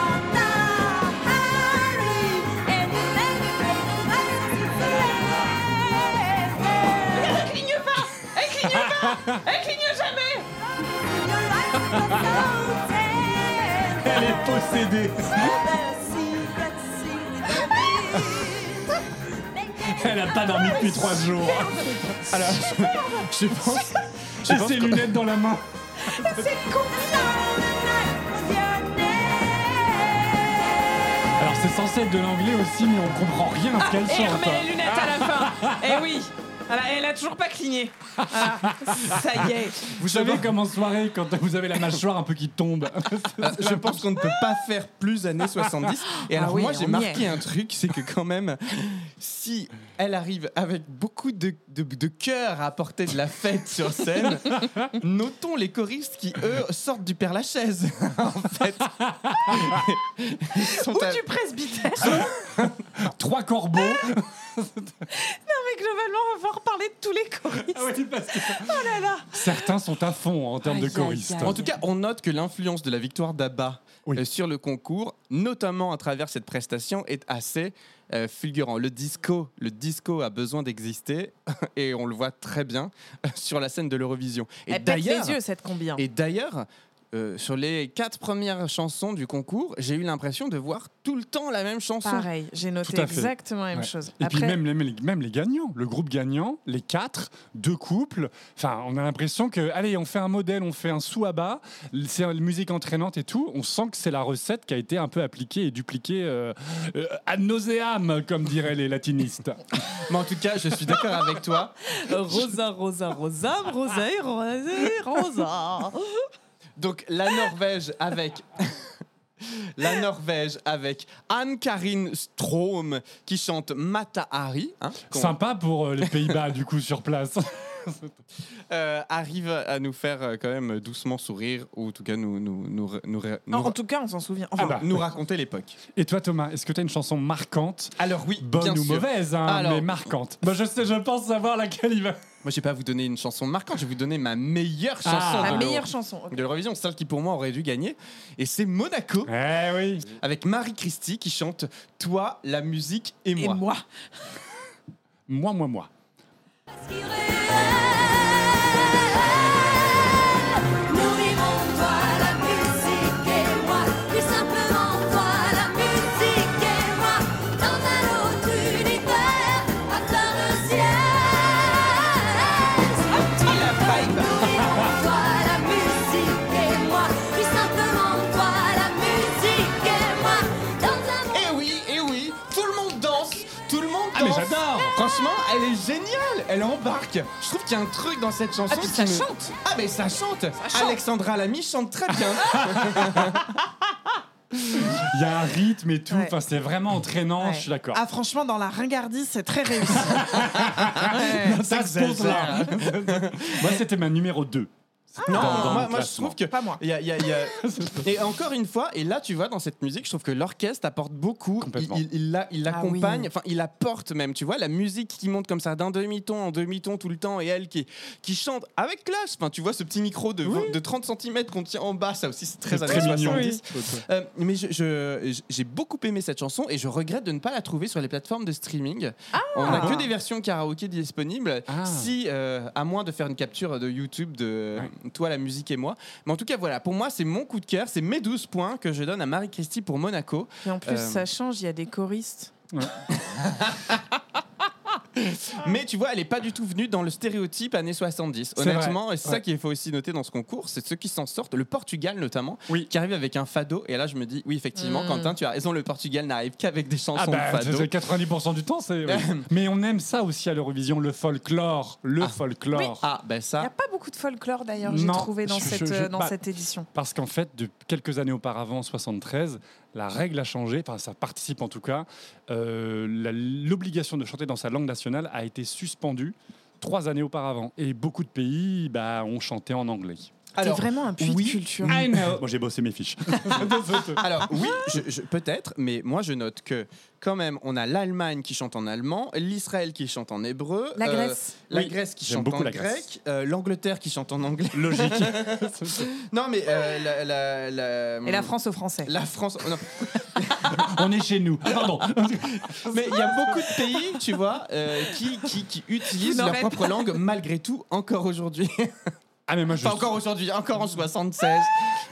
Elle cligne jamais Elle est possédée. Elle a pas dormi depuis trois jours. Alors, je, pense. J'ai ses lunettes dans la main. Alors c'est censé être de l'anglais aussi, mais on comprend rien à ce qu'elle Et elle chante. remet les lunettes à la fin Eh oui Voilà, Elle a toujours pas cligné Voilà. Ça y est Vous savez comme en soirée, quand vous avez la mâchoire un peu qui tombe. Euh, je pense qu'on ne peut pas faire plus années 70. Et alors Ah oui, moi j'ai marqué un truc, c'est que quand même, si elle arrive avec beaucoup de, de, de cœur à apporter de la fête sur scène, <laughs> notons les choristes qui eux sortent du Père Lachaise. <laughs> en fait, <laughs> Ils sont Ou à- du presbytère Trois corbeaux. Mais globalement, on va pouvoir parler de tous les choristes Oui, parce que Oh là là certains sont à fond en termes Aïe, de aïe, choristes. aïe. En tout cas, on note que l'influence de la victoire d'Abba Oui. euh, sur le concours, notamment à travers cette prestation, est assez euh, fulgurant. Le disco, le disco a besoin d'exister <laughs> et on le voit très bien euh, sur la scène de l'Eurovision. Et Elle pète d'ailleurs, les yeux, cette combi. hein. et d'ailleurs, euh, sur les quatre premières chansons du concours, j'ai eu l'impression de voir tout le temps la même chanson. Pareil, j'ai noté exactement la même Ouais. chose. Et puis Après, même, les- même les gagnants, le groupe gagnant, les quatre, deux couples. Enfin, on a l'impression que, allez, on fait un modèle, on fait un sous à bas, c'est une musique entraînante et tout. On sent que c'est la recette qui a été un peu appliquée et dupliquée euh, euh, ad nauseam, comme diraient les latinistes. <laughs> Mais en tout cas, je suis d'accord avec toi. Rosa, Rosa, Rosa, Rosa, et Rosa, et Rosa. Donc la Norvège avec <laughs> la Norvège avec Anne-Karin Strom qui chante Mata Hari, hein, Sympa pour euh, les Pays-Bas, du coup, sur place. <laughs> <laughs> euh, arrive à nous faire euh, quand même doucement sourire ou en tout cas nous nous nous, nous, nous, Non, en tout cas, on s'en souvient. Enfin, Ah bah. nous raconter l'époque. Et toi, Thomas, est-ce que tu as une chanson marquante? Alors oui, Bonne bien ou sûr. mauvaise, hein, Alors- mais marquante. Bah, je sais, je pense savoir laquelle il va. Moi, je vais pas vous donner une chanson marquante, je vais vous donner ma meilleure chanson Ah. la de meilleure chanson. de l'Eurovision, celle qui pour moi aurait dû gagner, et c'est Monaco Eh oui. avec Marie Christie qui chante Toi, la musique et moi. Et moi. Moi, moi, moi. Nous elle embarque. Je trouve qu'il y a un truc dans cette chanson Ah, puis qui ça me- chante. Ah mais ça chante. chante. Alexandra Lamy chante très bien. <laughs> Il y a un rythme et tout. Ouais. Enfin, c'est vraiment entraînant. Ouais. Je suis d'accord. Ah, franchement, dans la ringardise, c'est très réussi. <laughs> Ouais. Ça se pose là. Moi, c'était ma numéro 2. Non, dans- dans moi, je trouve que Pas moi. il y a- il y a- il y a- <laughs> et encore une fois, et là tu vois dans cette musique, je trouve que l'orchestre apporte beaucoup. Il, Complètement. il, il la- il Ah l'accompagne, oui. enfin il apporte même. Tu vois la musique qui monte comme ça d'un demi-ton en demi-ton tout le temps, et elle qui qui chante avec classe. Enfin tu vois ce petit micro de, de 30 cm qu'on tient en bas, ça aussi c'est très très mignon. 70. Euh, mais je- je- j'ai beaucoup aimé cette chanson et je regrette de ne pas la trouver sur les plateformes de streaming. On n'a que des versions karaoké disponibles. Ah. Si, euh, à moins de faire une capture de YouTube de Toi, la musique et moi. Mais en tout cas, voilà, pour moi, c'est mon coup de cœur. C'est mes 12 points que je donne à Marie-Christie pour Monaco. Et en plus, Euh, ça change, il y a des choristes. <laughs> <laughs> Mais tu vois, elle est pas du tout venue dans le stéréotype années 70. C'est Honnêtement, et c'est ça Ouais. qu'il faut aussi noter dans ce concours, c'est ceux qui s'en sortent. Le Portugal notamment, Oui. qui arrive avec un fado. Et là, je me dis, oui, effectivement, Mm. Quentin, tu as raison, le Portugal n'arrive qu'avec des chansons Ah bah, de fado. c'est 90% du temps, c'est. <laughs> oui. Mais on aime ça aussi à l'Eurovision, le folklore, le folklore. Ah, ben Il n'y a ça. pas beaucoup de folklore d'ailleurs, j'ai trouvé dans, je- cette, je- je- euh, dans bah, cette édition. Parce qu'en fait, de quelques années auparavant, 73, la règle a changé, enfin ça participe en tout cas, euh, l'obligation de chanter dans sa langue nationale a été suspendue trois années auparavant. Et beaucoup de pays bah, ont chanté en anglais. C'est vraiment un puits oui. de culture. I know. Moi j'ai bossé mes fiches. <laughs> <laughs> Alors oui, je- je- peut-être, mais moi je note que quand même, on a l'Allemagne qui chante en allemand, l'Israël qui chante en hébreu, La euh, Grèce. la Oui, Grèce qui chante beaucoup en la grec, euh, l'Angleterre qui chante en anglais. Logique. <laughs> Non mais euh, la, la- la- Et la France aux Français. La France. non. on est chez nous. Pardon. Mais il y a beaucoup de pays, tu vois, euh, qui, qui, qui utilisent leur propre langue malgré tout encore aujourd'hui. Ah mais moi je Enfin encore aujourd'hui, encore en 76.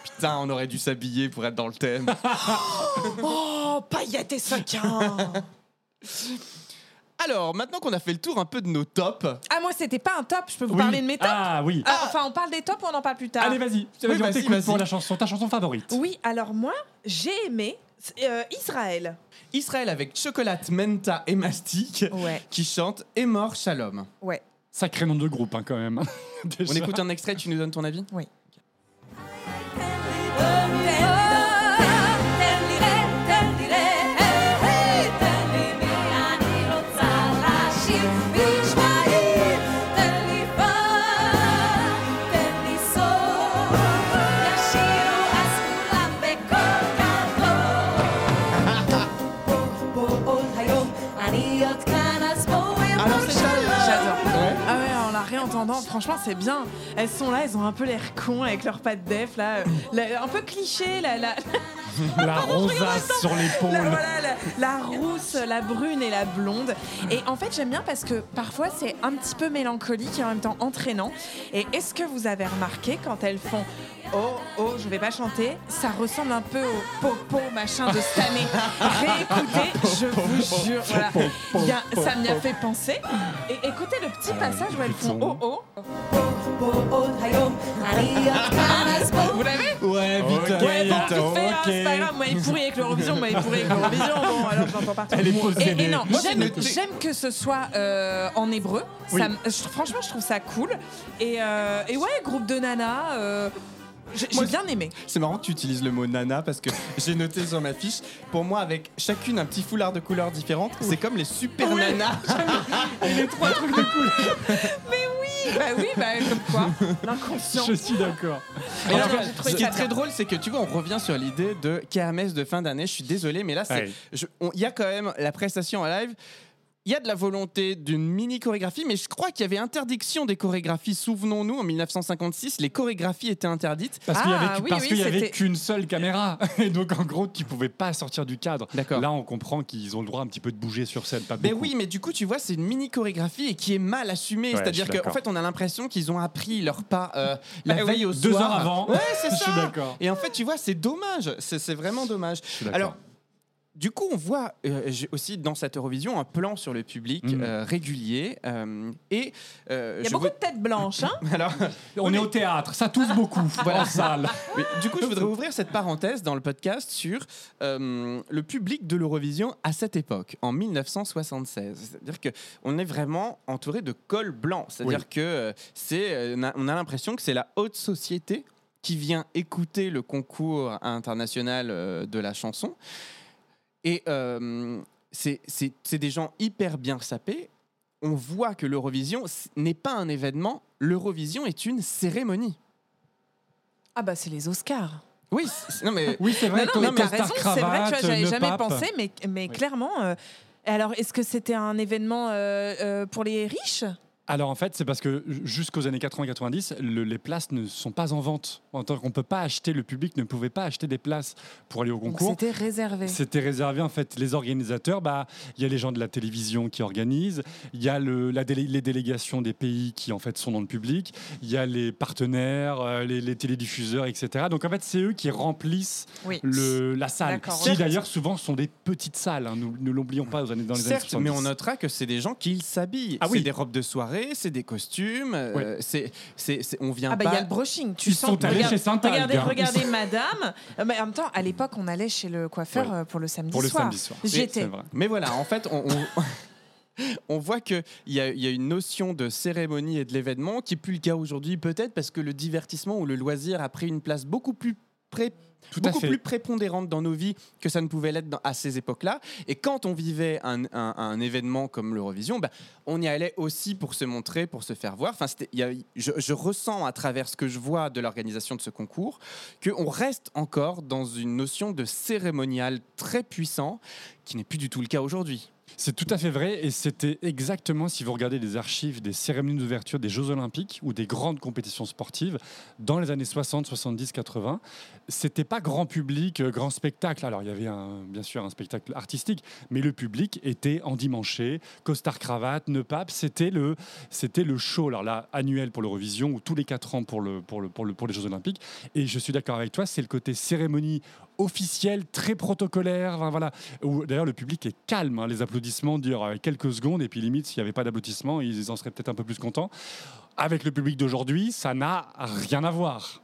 Putain, on aurait dû s'habiller pour être dans le thème. <laughs> Oh, paillettes et sequins Alors, maintenant qu'on a fait le tour un peu de nos tops, Ah, moi, c'était pas un top, je peux vous Oui. parler de mes tops Ah oui. Ah, Enfin, on parle des tops ou on en parle plus tard Allez vas-y. Oui, Vas-y, on vas-y, t'écoute vas-y. pour la chanson, ta chanson favorite. Oui, alors moi, j'ai aimé euh, Israël. Israël avec chocolat, menta et mastic Ouais, qui chante Et mort shalom. ouais. Sacré nom de groupe hein, quand même. <laughs> On écoute un extrait, tu nous donnes ton avis? Alors franchement, c'est bien. Elles sont là, elles ont un peu l'air cons avec leur patte def, là. euh, un peu cliché, la, la, La rosace sur l'épaule. la- voilà, la, la rousse, la brune et la blonde. Et en fait, j'aime bien parce que parfois, c'est un petit peu mélancolique et en même temps entraînant. Et est-ce que vous avez remarqué quand elles font Oh, oh, je vais pas chanter, ça ressemble un peu au popo machin de cette année. Réécoutez, je <laughs> vous jure, voilà. Ça m'y a fait penser. Et écoutez le petit passage où elles font Oh, oh. Vous l'avez Ouais, vite. vite. Ouais, bon, vite, vite fait, hein, c'est pas grave. Moi, il pourrit avec l'Eurovision, moi, il pourrit avec l'Eurovision. Bon, alors je l'entends partout. Elle est Et, possédée. et non, j'aime j'aime que ce soit euh, en hébreu. Oui. Ça me- je- franchement, je trouve ça cool. Et, euh, et ouais, groupe de nanas. euh, j'ai j'ai Moi, bien aimé. C'est marrant que tu utilises le mot nana parce que <laughs> j'ai noté sur ma fiche, pour moi, avec chacune un petit foulard de couleurs différentes, c'est comme les super nanas. <laughs> les trois trucs de couleur. <laughs> <laughs> Bah oui, bah comme quoi. L'inconscient. Je suis d'accord. Et En alors, tout cas, j'ai trouvé ce qui est ça très bien. drôle, c'est que tu vois, on revient sur l'idée de kermesse de fin d'année. Je suis désolé, mais là, c'est- Ouais. je- on- il y a quand même la prestation en live. Il y a de la volonté d'une mini chorégraphie, mais je crois qu'il y avait interdiction des chorégraphies. Souvenons-nous, en 1956, les chorégraphies étaient interdites. Parce qu'il y Ah, avait, oui, oui, c'était- qu'une seule caméra. <laughs> Et donc, en gros, tu pouvais pas sortir du cadre. Là, on comprend qu'ils ont le droit un petit peu de bouger sur scène. Pas Mais beaucoup. oui, mais du coup, tu vois, c'est une mini chorégraphie et qui est mal assumée. Ouais, C'est-à-dire je qu'en fait, on a l'impression qu'ils ont appris leur pas euh, la Bah oui, veille au deux soir. heures avant. Ouais, c'est <laughs> Je ça. suis d'accord. Et en fait, tu vois, c'est dommage. C'est vraiment dommage. suis d'accord. Alors. Du coup, on voit euh, j'ai aussi dans cette Eurovision un plan sur le public Mhm. euh, régulier et euh, Il y a beaucoup veux- de têtes blanches, hein <laughs> Alors, On est au théâtre, ça tousse beaucoup <laughs> en salle. mais du coup, je voudrais <laughs> ouvrir cette parenthèse dans le podcast sur euh, le public de l'Eurovision à cette époque, en 1976. C'est-à-dire que on est vraiment entouré de col blanc. C'est-à-dire Oui. que euh, c'est, on a- on a l'impression que c'est la haute société qui vient écouter le concours international euh, de la chanson. Et euh, c'est c'est- c'est des gens hyper bien sapés. On voit que l'Eurovision n'est pas un événement, l'Eurovision est une cérémonie. Ah bah c'est les Oscars. Oui, c'est- non mais <laughs> Oui, c'est vrai. Non, non, mais star raison, c'est vrai, tu vois, j'avais le jamais pape. pensé, mais, mais Oui. clairement. euh, alors, est-ce que c'était un événement euh, euh, pour les riches? Alors en fait, c'est parce que jusqu'aux années 80-90, le- les places ne sont pas en vente. En tant qu'on peut pas acheter, le public ne pouvait pas acheter des places pour aller au concours. c'était réservé. C'était réservé en fait les organisateurs. Bah, il y a les gens de la télévision qui organisent, il y a le, la délé- les délégations des pays qui en fait sont dans le public, il y a les partenaires, euh, les, les télédiffuseurs, etc. Donc en fait, c'est eux qui remplissent Oui. le, la salle, qui d'ailleurs souvent sont des petites salles. hein. Nous ne l'oublions pas aux années, dans les années Certes, 70. mais on notera que c'est des gens qui s'habillent. Ah oui. C'est des robes de soirée, c'est des costumes. euh, c'est, c'est, c'est- on vient Ah bah il y pas. a le brushing, tu Ils sens. sont allés regarde- chez Saint-Algue, Regardez, regardez madame. Euh, mais en même temps, à l'époque, on allait chez le coiffeur Ouais. euh, pour le samedi Pour le soir. samedi soir. Oui, J'y étais. C'est vrai. Mais voilà, en fait, on, on- <laughs> on voit qu'il y a, il y a une notion de cérémonie et de l'événement qui n'est plus le cas aujourd'hui, peut-être parce que le divertissement ou le loisir a pris une place beaucoup plus pré- Tout beaucoup plus prépondérante dans nos vies que ça ne pouvait l'être à ces époques-là. Et quand on vivait un, un- un événement comme l'Eurovision, bah, on y allait aussi pour se montrer, pour se faire voir. Enfin, y a- je, je ressens à travers ce que je vois de l'organisation de ce concours qu'on reste encore dans une notion de cérémonial très puissant qui n'est plus du tout le cas aujourd'hui. C'est tout à fait vrai et c'était exactement, si vous regardez les archives des cérémonies d'ouverture des Jeux Olympiques ou des grandes compétitions sportives dans les années 60, 70, 80, c'était pas grand public, euh, grand spectacle. Alors il y avait bien sûr un spectacle artistique, mais le public était endimanché, costard cravate, nœud pape, c'était le, c'était le show. Alors là, annuel pour l'Eurovision ou tous les quatre ans pour, le, pour, le, pour, le, pour les Jeux Olympiques. Et je suis d'accord avec toi, c'est le côté cérémonie officielle, très protocolaire. Voilà. D'ailleurs, le public est calme. hein. Les applaudissements durent euh, quelques secondes. Et puis, limite, s'il n'y avait pas d'applaudissements, ils en seraient peut-être un peu plus contents. Avec le public d'aujourd'hui, ça n'a rien à voir.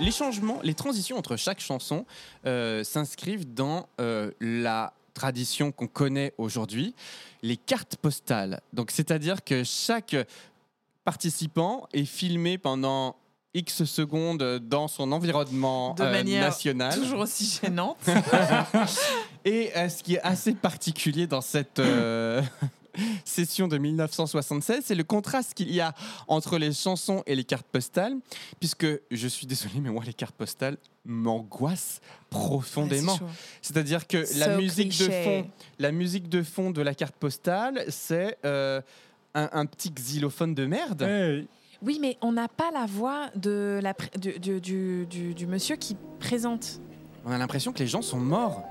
Les changements, les transitions entre chaque chanson euh, s'inscrivent dans euh, la tradition qu'on connaît aujourd'hui, les cartes postales. Donc, c'est-à-dire que chaque participant est filmé pendant X secondes dans son environnement De euh, manière national. Toujours aussi gênante. <laughs> Et euh, ce qui est assez particulier dans cette euh, <laughs> session de 1976, c'est le contraste qu'il y a entre les chansons et les cartes postales, puisque je suis désolé, mais moi les cartes postales m'angoissent profondément. Ouais. C'est-à-dire que la So musique de fond, la musique de fond de la carte postale, c'est un, un petit xylophone de merde. Oui, mais on n'a pas la voix de la du- du- du- du monsieur qui présente. On a l'impression que les gens sont morts.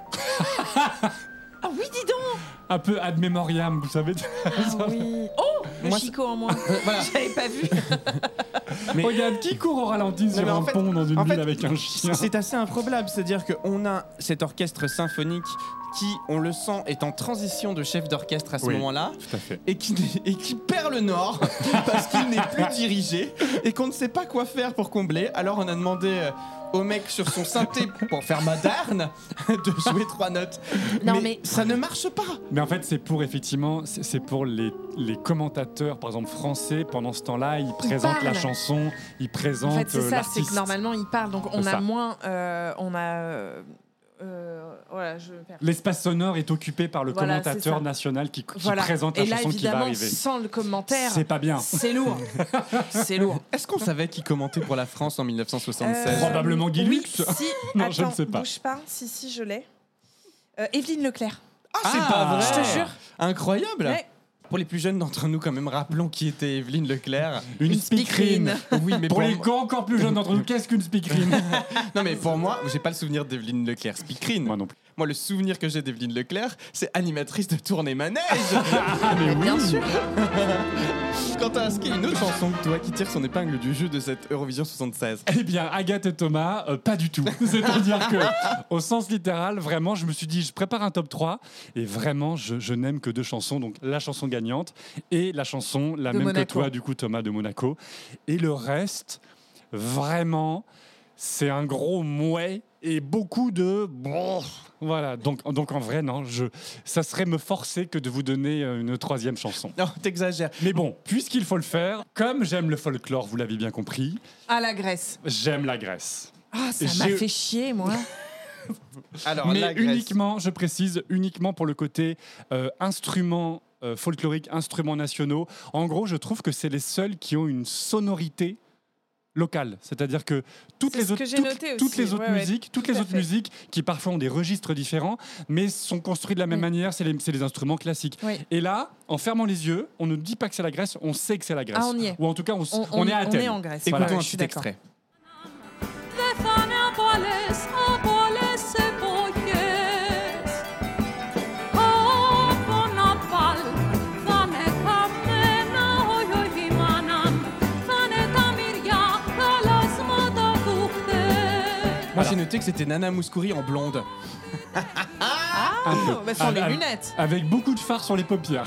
Ah oui, dis donc un peu ad memoriam, vous savez. Ah oui. <laughs> Oh Le Moi, Chico en moi. <laughs> voilà. J'avais pas vu. <laughs> Mais- Regarde qui court au ralenti sur en un fait- pont dans une ville fait, avec un chien. C'est assez improbable, c'est-à-dire qu'on a cet orchestre symphonique qui, on le sent, est en transition de chef d'orchestre à ce Oui. moment-là. Tout à fait. Et qui, et qui perd le nord <laughs> parce qu'il n'est plus dirigé et qu'on ne sait pas quoi faire pour combler. Alors on a demandé euh, au mec sur son synthé pour faire moderne de jouer trois notes. Non, mais, mais- ça ne marche pas. Mais en fait, c'est pour effectivement, c'est pour les, les commentateurs, par exemple français, pendant ce temps-là, ils présentent la chanson, ils présentent En fait, c'est euh, ça, c'est l'artiste. que normalement, il parle. Donc, on C'est a ça. moins. euh, on a. euh, euh, voilà, je perds. L'espace sonore est occupé par le Voilà, c'est commentateur national qui, qui Voilà. présente la là, chanson qui va arriver. sans le commentaire, C'est pas bien. c'est lourd. <laughs> c'est lourd. Est-ce qu'on savait qui commentait pour la France en 1976 Euh, Probablement Guy oui, Lux. Si, <laughs> Non, je ne sais pas. Bouge pas. Si, si, je l'ai. Euh, Evelyne Leclerc. Ah, c'est pas vrai Je te jure. Incroyable Ouais. Pour les plus jeunes d'entre nous, quand même, rappelons qui était Evelyne Leclerc. Une, Une speakerine. Oui, mais Pour pour les encore plus jeunes d'entre nous, qu'est-ce qu'une speakerine? <laughs> Non, mais pour moi, j'ai pas le souvenir d'Evelyne Leclerc speakerine. Moi non plus. Moi, le souvenir que j'ai d'Evelyne Leclerc, c'est animatrice de tournée manège. <laughs> mais oui. Bien sûr. Quant à ce qui est une autre chanson, toi, qui tire son épingle du jeu de cette Eurovision 76. Eh bien, Agathe et Thomas, euh, pas du tout. <laughs> C'est-à-dire que, au sens littéral, vraiment, je me suis dit, je prépare un top 3, et vraiment, je, je n'aime que deux chansons. Donc, la chanson gagnante et la chanson, la De même Monaco. que toi, du coup, Thomas de Monaco. Et le reste, vraiment, c'est un gros mouet et beaucoup de. bon, Voilà, donc, donc en vrai, non, je, ça serait me forcer que de vous donner euh, une troisième chanson. Non, t'exagères. Mais bon, puisqu'il faut le faire, comme j'aime le folklore, vous l'avez bien compris, À la Grèce. j'aime la Grèce. Ah, ça m'a fait chier, moi. <laughs> Alors, Mais la Grèce. uniquement, je précise, uniquement pour le côté euh, instruments euh, folkloriques, instruments nationaux. En gros, je trouve que c'est les seuls qui ont une sonorité local. C'est-à-dire que toutes les autres, toutes, noté toutes aussi. les autres Ouais, ouais, musiques, toutes tout les autres fait. musiques qui parfois ont des registres différents, mais sont construits de la même Mm. manière. C'est les, instruments classiques. Oui. Et là, en fermant les yeux, on ne dit pas que c'est la Grèce, on sait que c'est la Grèce. Ah, on y est. Ou en tout cas, on, On- on on- est à on Athènes. est en Grèce. Écoutons Voilà, un petit extrait. Noté que c'était Nana Mouskouri en blonde. Ah, bah, sur les Avec- lunettes. Avec beaucoup de phare sur les paupières.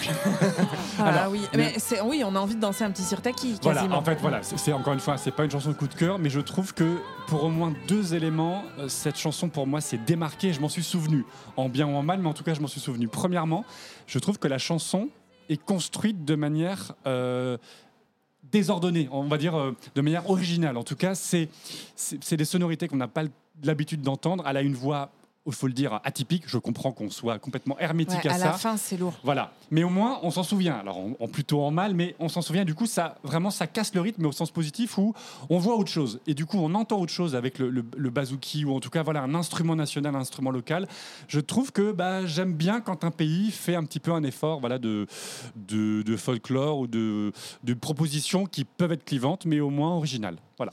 Ah <laughs> Alors, oui, le- mais c'est oui, on a envie de danser un petit sirtaki Voilà, en fait, voilà, c'est c'est- encore une fois, c'est pas une chanson de coup de cœur, mais je trouve que pour au moins deux éléments, euh, cette chanson pour moi s'est démarquée. et Je m'en suis souvenu, en bien ou en mal, mais en tout cas, je m'en suis souvenu. Premièrement, je trouve que la chanson est construite de manière euh, désordonnée, on va dire euh, de manière originale. En tout cas, c'est c'est c'est des sonorités qu'on n'a pas l'habitude d'entendre. Elle a une voix, il faut le dire, atypique. Je comprends qu'on soit complètement hermétique Ouais, à, à ça. la fin, c'est lourd. Voilà. Mais au moins, on s'en souvient. Alors, plutôt en mal, mais on s'en souvient. Du coup, ça vraiment, ça casse le rythme, au sens positif où on voit autre chose. Et du coup, on entend autre chose avec le, le, ou en tout cas, voilà, un instrument national, un instrument local. Je trouve que bah, j'aime bien quand un pays fait un petit peu un effort, voilà, de, de, de folklore ou de, de propositions qui peuvent être clivantes, mais au moins originales. Voilà.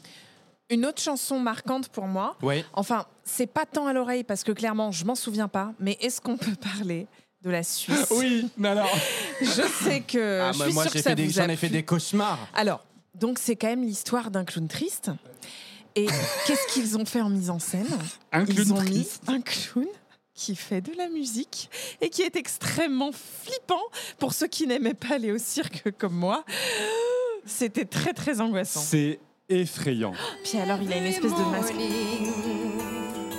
Une autre chanson marquante pour moi. Ouais. Enfin, c'est pas tant à l'oreille parce que clairement, je m'en souviens pas. Mais est-ce qu'on peut parler de la Suisse? Oui, mais alors. Je sais que Ah, je bah, suis moi, sûre j'ai que ça fait des- vous a j'en ai fait des cauchemars. Alors, donc c'est quand même l'histoire d'un clown triste. Et qu'est-ce qu'ils ont fait en mise en scène? Un Ils clown ont mis triste. un clown qui fait de la musique et qui est extrêmement flippant pour ceux qui n'aimaient pas aller au cirque comme moi. C'était très très angoissant. C'est effrayant. Puis alors il a une espèce de masque.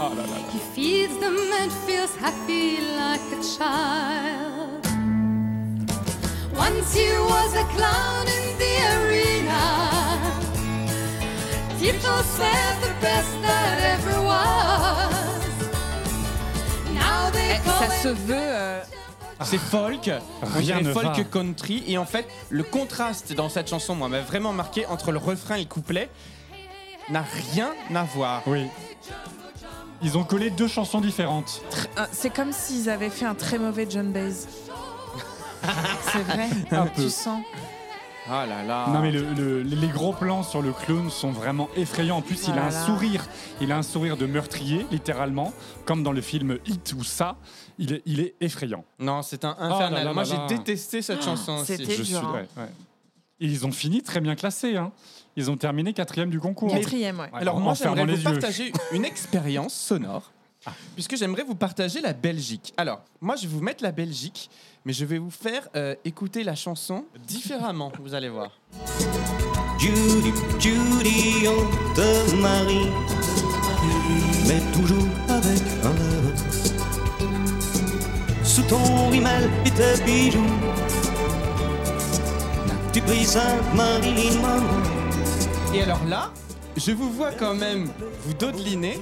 Oh là là là. He feeds them and feels happy like a child. Once he was a clown in the arena. People said the best that ever was. Now they Eh, call Ça se veut. euh, C'est folk, on Rien dirait ne folk va. country. Et en fait, le contraste dans cette chanson, moi, m'a vraiment marqué entre le refrain et le couplet. N'a rien à voir. Oui. Ils ont collé deux chansons différentes. C'est comme s'ils avaient fait un très mauvais John Baez. <laughs> C'est vrai. Un peu. Tu sens. Ah là là. Non mais le- le- les gros plans sur le clown sont vraiment effrayants. En plus, il a un sourire, il a un sourire de meurtrier, littéralement, comme dans le film Hit ou ça. Il est, il est effrayant. Non, c'est un Oh là infernal. là moi, j'ai détesté cette chanson aussi. c'était- Je dur, suis hein. ouais, ouais. Et ils ont fini très bien classés. Hein. Ils ont terminé quatrième du concours. Quatrième, ouais. Alors moi, j'aimerais vous yeux. partager une expérience sonore. Puisque j'aimerais vous partager la Belgique. Alors, moi, je vais vous mettre la Belgique, mais je vais vous faire euh, écouter la chanson différemment, vous allez voir. Judy, Judy, on te marie, mais toujours ton rimel et tes bijoux, tu pries Sainte Marilyn Monroe. Et alors là, je vous vois quand même vous dodeliner,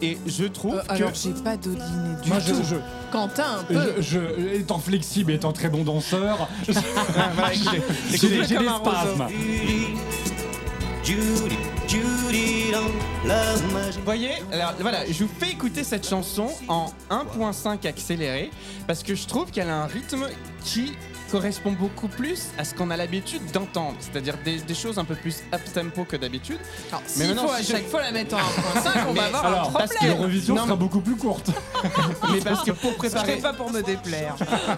et je trouve Euh, que... alors, j'ai pas dodeliné du Moi, je, tout. je- Quentin, un peu. je- je- étant flexible et étant très bon danseur, <laughs> je- j'ai des, un spasmes. Judy, Judy, dans magie. Vous voyez, alors voilà, je vous fais écouter cette chanson en 1.5 accéléré parce que je trouve qu'elle a un rythme qui correspond beaucoup plus à ce qu'on a l'habitude d'entendre, c'est-à-dire des, des choses un peu plus up tempo que d'habitude. Alors, Mais maintenant, faut à chaque fois la mettre en 1.5, on va avoir un Alors, parce que problème. l'Eurovision sera beaucoup plus courte. <laughs> Mais parce que pour préparer, pas pour me déplaire.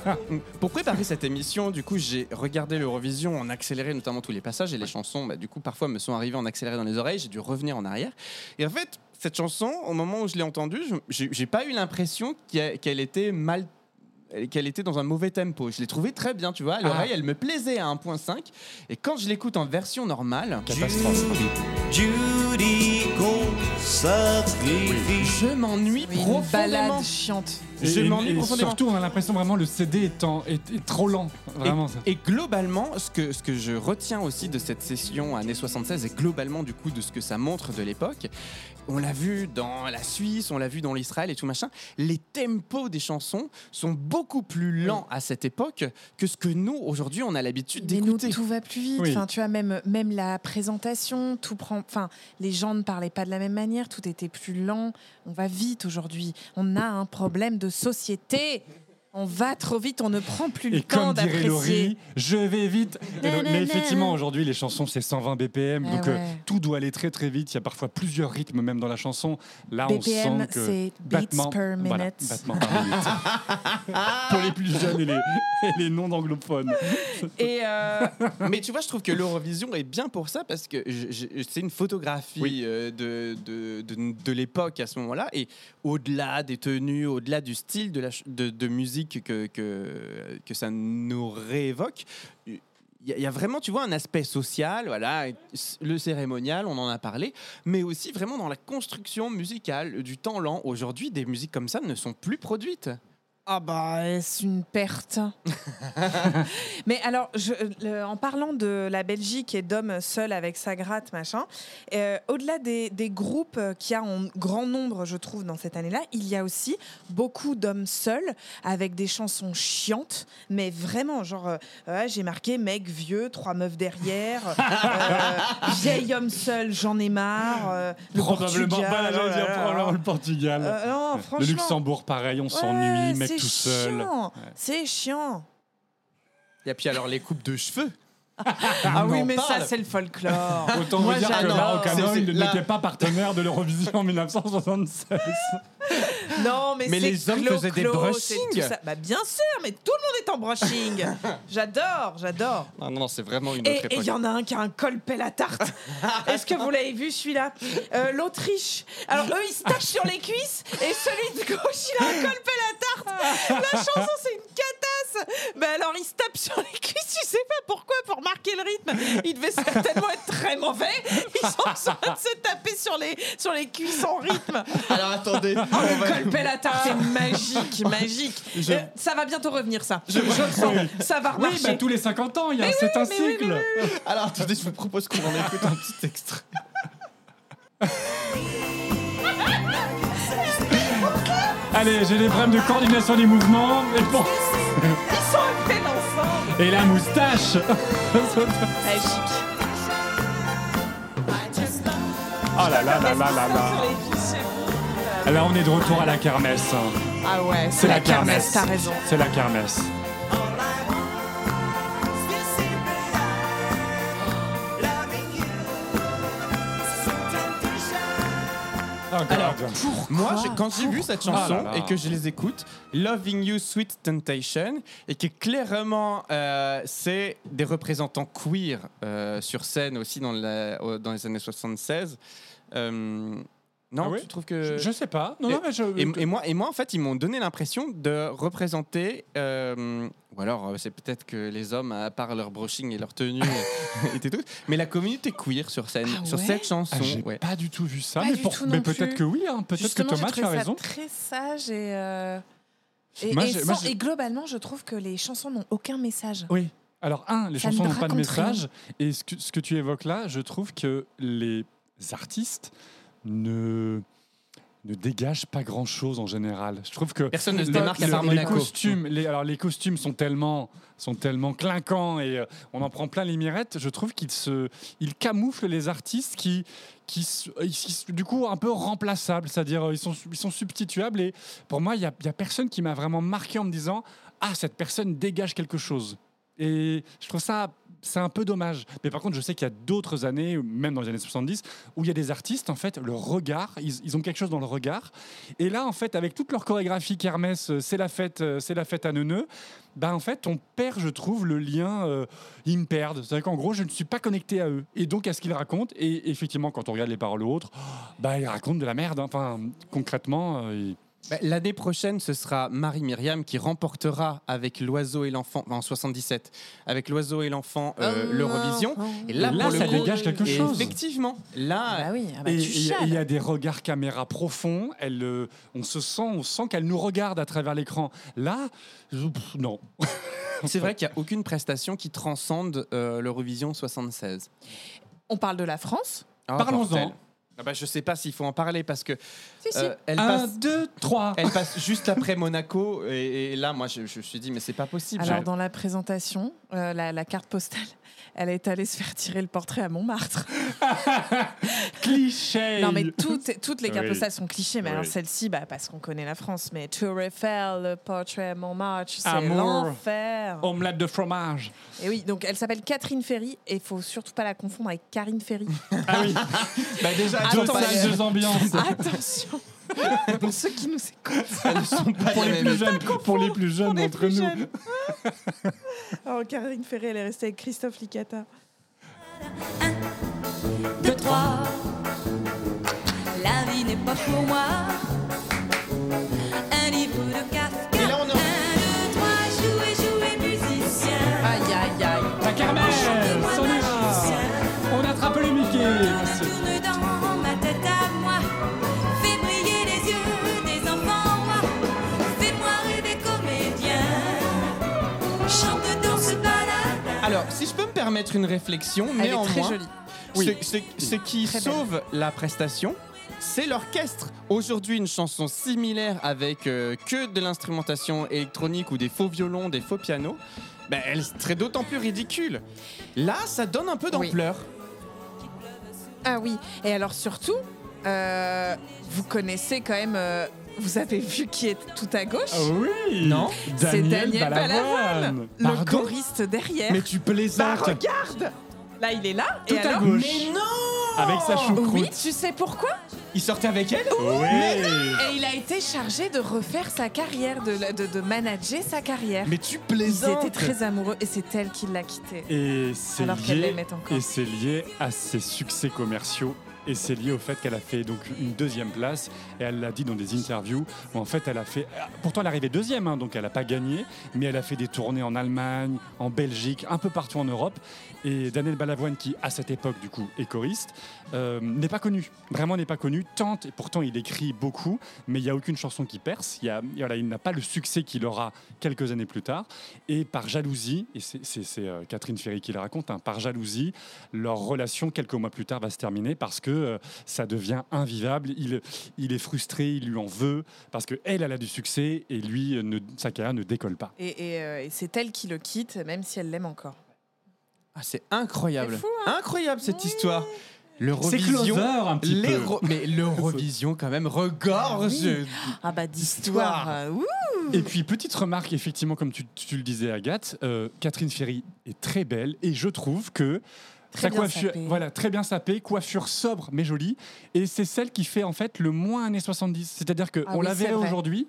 <laughs> pour préparer cette émission, du coup, j'ai regardé l'Eurovision en accéléré, notamment tous les passages et les chansons. Bah, du coup, parfois me sont arrivées en accéléré dans les oreilles. J'ai dû revenir en arrière. Et en fait, cette chanson, au moment où je l'ai entendue, je- j'ai pas eu l'impression qu'elle était mal qu'elle était dans un mauvais tempo. Je l'ai trouvée très bien, tu vois. À l'oreille, elle me plaisait à 1.5. Et quand je l'écoute en version normale, Catastrophe. Judy je m'ennuie Oui, une profondément. balade chiante. Je m'ennuie profondément. surtout, on a l'impression vraiment le CD est, en- est- est trop lent. Vraiment. ça. Et globalement, ce que, ce que je retiens aussi de cette session années 76 et globalement du coup de ce que ça montre de l'époque, on l'a vu dans la Suisse, on l'a vu dans l'Israël et tout machin, les tempos des chansons sont beaucoup plus lent à cette époque que ce que nous, aujourd'hui, on a l'habitude Mais nous, d'écouter. tout va plus vite. Oui. Enfin, tu vois, même, même la présentation, tout prend. Enfin, les gens ne parlaient pas de la même manière. Tout était plus lent. On va vite aujourd'hui. On a un problème de société. On va trop vite. On ne prend plus le Et temps comme dirait d'apprécier. Laurie, je vais vite. Na, na, Mais effectivement, aujourd'hui, les chansons, c'est 120 BPM. Ah donc, euh, tout doit aller très, très vite. Il y a parfois plusieurs rythmes, même dans la chanson. Là, on BPM, sent que. c'est beats battement- per voilà, minute. battement par minute. <laughs> Pour les plus jeunes et les, et les non-anglophones. <laughs> Et euh, Mais tu vois, je trouve que l'Eurovision est bien pour ça parce que c'est une photographie Oui. euh, de, de, de- de l'époque à ce moment-là. Et au-delà des tenues, au-delà du style de, la, de, de que, que, ça nous réévoque, il y, a- il y a vraiment, tu vois, un aspect social, voilà, le cérémonial, on en a parlé, mais aussi vraiment dans la construction musicale du temps lent. Aujourd'hui, des musiques comme ça ne sont plus produites. Ah bah, est-ce une perte <laughs> Mais alors, je- le- en parlant de la Belgique et d'hommes seuls avec sa gratte, machin, euh, au-delà des, des groupes qu'il y a en grand nombre, je trouve, dans cette année-là, il y a aussi beaucoup d'hommes seuls avec des chansons chiantes, mais vraiment, genre, euh, ouais, j'ai marqué mec vieux, trois meufs derrière, euh, <laughs> vieil homme seul, j'en ai marre, euh, le Probablement Portugal, pas. là là. le Portugal. Le. Luxembourg, pareil, on Ouais, s'ennuie, mec tout seul. C'est chiant. Et puis alors les coupes de cheveux. <laughs> Ah oui, en mais ça, c'est le folklore. <laughs> Autant Moi, vous dire que j'adore. Maroc C'est- c'est- Oil là- n'était pas partenaire de l'Eurovision en <laughs> 1976. <laughs> Non, mais, Mais c'est les hommes clo- faisaient des clo, brushing. c'est tout ça. Bah, bien sûr, mais tout le monde est en brushing. <laughs> j'adore, j'adore. Non, non, c'est vraiment une Et autre et il époque. y en a un qui a un col pelle à tarte. <laughs> Est-ce que vous l'avez vu celui-là? Euh, L'Autriche. Alors eux, ils se tapent sur les cuisses et celui de gauche, il a un col pelle à tarte. La chanson, c'est une catasse. Mais alors, il se tape sur les cuisses, tu sais pas pourquoi, pour marquer le rythme. Il devait certainement être très mauvais. Ils sont en train de se taper sur les, sur les cuisses en rythme. Alors attendez, Oh, le col c'est magique, magique. Je- Euh, ça va bientôt revenir, ça. Je, le <laughs> sens. Ça va Oui, remarcher. bah, tous les 50 ans, il y a c'est un oui, cycle. alors attendez, je vous propose qu'on en écoute un petit extrait. <laughs> Allez, j'ai des problèmes de coordination des mouvements. Et, bon. Ils sont à peine ensemble. et la moustache. Magique. Oh là là là là là là. Sur les cuisses, c'est beau. Là, on est de retour à la kermesse. Ah ouais, C'est la kermesse. T'as raison. C'est la kermesse. Alors. Moi, quand j'ai vu cette chanson Ah là là. et que je les écoute, Loving You, Sweet Temptation, et que clairement, euh, c'est des représentants queer euh, sur scène aussi dans, la- au- dans les années 76. Euh, non, Ah tu trouves que... Je, je sais pas. Non, Et- non, mais je. Et, et moi, et moi, en fait, ils m'ont donné l'impression de représenter. euh, ou alors, euh, c'est peut-être que les hommes, à part leur brushing et leur tenue, <laughs> étaient tous. Mais la communauté queer sur scène, Ah sur ouais cette chanson. Ah, j'ai ouais. pas du tout vu ça, Pas mais, pour- non peut-être que oui, hein, peut-être que Thomas, tu as raison. ça très sage et, euh, et, Moi, et moi, et globalement, je trouve que les chansons n'ont aucun message. Oui. Alors, un, les Ça chansons ne n'ont pas de rien. message. Et ce que, ce que tu évoques là, je trouve que les artistes ne ne dégagent pas grand chose en général. Je trouve que Personne ne se le- démarque à le- part les Monaco. costumes, les, alors les costumes sont tellement sont tellement clinquants et euh, on en prend plein les mirettes. Je trouve qu'ils se ils camouflent les artistes qui qui du coup un peu remplaçables, c'est-à-dire euh, ils sont ils sont substituables et pour moi il y a, y a personne qui m'a vraiment marqué en me disant ah cette personne dégage quelque chose. Et je trouve ça, c'est un peu dommage. Mais par contre, je sais qu'il y a d'autres années, même dans les années 70, où il y a des artistes, en fait, le regard, ils, ils ont quelque chose dans le regard. Et là, en fait, avec toute leur chorégraphie Kermesse, euh, c'est la fête, euh, c'est la fête à Neuneu, bah, en fait, on perd, je trouve, le lien, euh, ils me perdent. C'est-à-dire qu'en gros, je ne suis pas connecté à eux. Et donc, à ce qu'ils racontent. Et effectivement, quand on regarde les paroles ou autres, bah, ils racontent de la merde. Enfin, concrètement, euh, ils- L'année prochaine, ce sera Marie-Myriam qui remportera avec l'oiseau et l'enfant, en 77, avec l'oiseau et l'enfant euh, Oh, l'Eurovision. oh, Et là, Et là, pour le ça coup, dégage quelque chose. Effectivement, là, Bah oui, ah bah et il y, a- des regards caméra profonds. Elle, euh, on se sent, on sent qu'elle nous regarde à travers l'écran. Là, je- pff, non. <laughs> c'est vrai qu'il n'y a aucune prestation qui transcende euh, l'Eurovision 76. On parle de la France. Ah, Parlons-en. Ah bah, je sais pas s'il faut en parler parce que Si, si. euh, elle Un, passe. deux, trois. <laughs> Elle passe juste après Monaco et, et là, moi, je, je me suis dit, mais c'est pas possible. Alors, dans la présentation, euh, la, la carte postale, elle est allée se faire tirer le portrait à Montmartre. <laughs> Cliché. Non, mais toutes, toutes les cartes Oui. postales sont clichés, mais alors celle-ci, bah, parce qu'on connaît la France, mais Tour Eiffel, le portrait à Montmartre, c'est Amour. l'enfer. Omelette de fromage. Et oui, donc elle s'appelle Catherine Ferry, et il faut surtout pas la confondre avec Karine Ferry. Ah oui. <laughs> Bah, déjà, deux ambiances. Attention <laughs> Pour ceux qui nous écoutent. elles sont pas Pour les plus jeunes, pour les plus jeunes On est d'entre nous. jeunes. Alors, <laughs> Karine Ferry, elle est restée avec Christophe Licata. deux, trois. La vie n'est pas pour moi. Permettre une réflexion, Elle est néanmoins, très jolie. ce, ce- ce qui Très belle. sauve la prestation, c'est l'orchestre. Aujourd'hui, une chanson similaire avec euh, que de l'instrumentation électronique ou des faux violons, des faux pianos, ben, elle serait d'autant plus ridicule. Là, ça donne un peu Oui. d'ampleur. Ah oui, et alors surtout, euh, vous connaissez quand même, euh, vous avez vu qui est tout à gauche Ah oui. Non. C'est Daniel Balavoine, le Pardon choriste derrière. Mais tu Bah plaisantes. regarde Là, il est là. Tout et à alors gauche. Mais non Avec sa choucroute. Oui, tu sais pourquoi Il sortait avec elle Oui. Et il a été chargé de refaire sa carrière, de, de, de manager sa carrière. Mais tu Ils plaisantes étaient très amoureux et c'est elle qui l'a quitté. Et c'est Alors qu'elle lié, l'aimait encore. et c'est lié à ses succès commerciaux. Et c'est lié au fait qu'elle a fait donc une deuxième place. Et elle l'a dit dans des interviews où en fait elle a fait. Pourtant elle est arrivée deuxième, hein, donc elle n'a pas gagné. Mais elle a fait des tournées en Allemagne, en Belgique, un peu partout en Europe. Et Daniel Balavoine, qui à cette époque du coup est choriste, euh, n'est pas connu. Vraiment n'est pas connu. Tente et pourtant il écrit beaucoup, mais il n'y a aucune chanson qui perce. Il, voilà, il n'a pas le succès qu'il aura quelques années plus tard. Et par jalousie, et c'est, euh, Catherine Ferry qui le raconte, hein, par jalousie, leur relation quelques mois plus tard va se terminer parce que euh, ça devient invivable. Il, il est frustré, il lui en veut parce que elle, a du succès et lui, euh, ne, sa carrière ne décolle pas. Et, et, euh, et c'est elle qui le quitte, même si elle l'aime encore. Ah, c'est incroyable. C'est fou, hein incroyable cette histoire. C'est L'Eurovision. closer un petit peu. Mais l'Eurovision, <laughs> quand même, regorge. Ah bah d'histoire. Et puis, petite remarque, effectivement, comme tu, tu le disais, Agathe, euh, Catherine Ferry est très belle et je trouve que Très sa bien coiffure, sapée. voilà, très bien sapée, coiffure sobre mais jolie, et c'est celle qui fait en fait le moins années 70. C'est-à-dire que Ah on oui, la verrait aujourd'hui,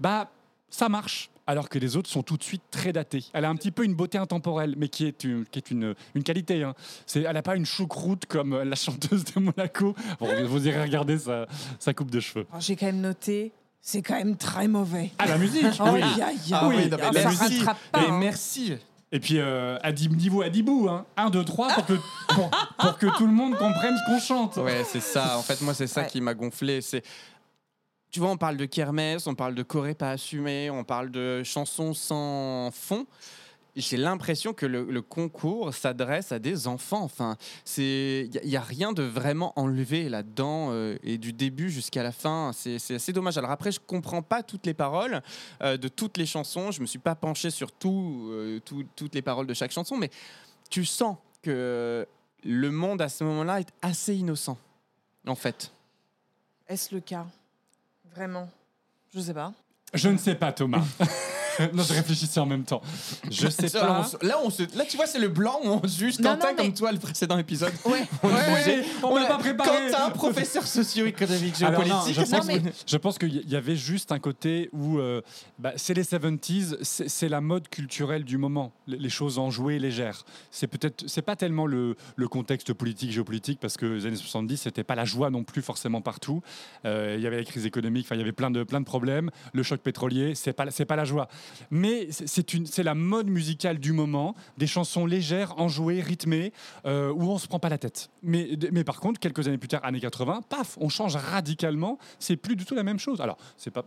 bah ça marche. Alors que les autres sont tout de suite très datés. Elle a un petit peu une beauté intemporelle, mais qui est une, qui est une, une qualité. hein. C'est, elle n'a pas une choucroute comme euh, la chanteuse de Monaco. Bon, vous irez regarder sa, sa coupe de cheveux. Alors, J'ai quand même noté, c'est quand même très mauvais. Ah, la musique Oh, oui. aïe, aïe, Ah aïe. oui, non, mais Ah, la ça musique. pas, Mais hein. merci. Et puis, euh, à dix- niveau Adibou, hein. 1, 2, 3, pour que, pour, pour que tout le monde comprenne ce qu'on chante. Ouais, c'est ça. En fait, moi, c'est ça Ouais. qui m'a gonflé. C'est. Tu vois, on parle de kermesse, on parle de Corée pas assumée, on parle de chansons sans fond. J'ai l'impression que le, le concours s'adresse à des enfants. Enfin, c'est il n'y a, rien de vraiment enlevé là-dedans euh, et du début jusqu'à la fin. C'est c'est assez dommage. Alors après, je comprends pas toutes les paroles euh, de toutes les chansons. Je me suis pas penché sur tout, euh, tout- toutes les paroles de chaque chanson, mais tu sens que le monde à ce moment-là est assez innocent, en fait. Est-ce le cas? Vraiment? Je sais pas. Je ne sais pas, Thomas. <laughs> <laughs> non, je réfléchissais en même temps. Je sais Ça, pas. Là, on se- là, on se- là, tu vois, c'est le blanc où on juge Non, Quentin non, mais- comme toi le précédent épisode. Ouais. <laughs> On le Ouais, on l'a a- pas préparé. Quentin, professeur socio-économique, Alors non, géopolitique. je, pense, mais- je pense qu'il y avait juste un côté où euh, bah, c'est les 70s, c'est c'est la mode culturelle du moment, les, les choses enjouées, légères. C'est peut-être, c'est pas tellement le, le contexte politique, géopolitique, parce que les années 70, c'était pas la joie non plus forcément partout. Euh, Il y avait la crise économique, enfin il y avait plein de plein de problèmes. Le choc pétrolier, c'est pas c'est pas la joie. Mais c'est- la mode musicale du moment, des chansons légères, enjouées, rythmées, euh, où on se prend pas la tête. Mais, mais par contre, quelques années plus tard, années 80, paf, on change radicalement. C'est plus du tout la même chose. Alors, c'est pas,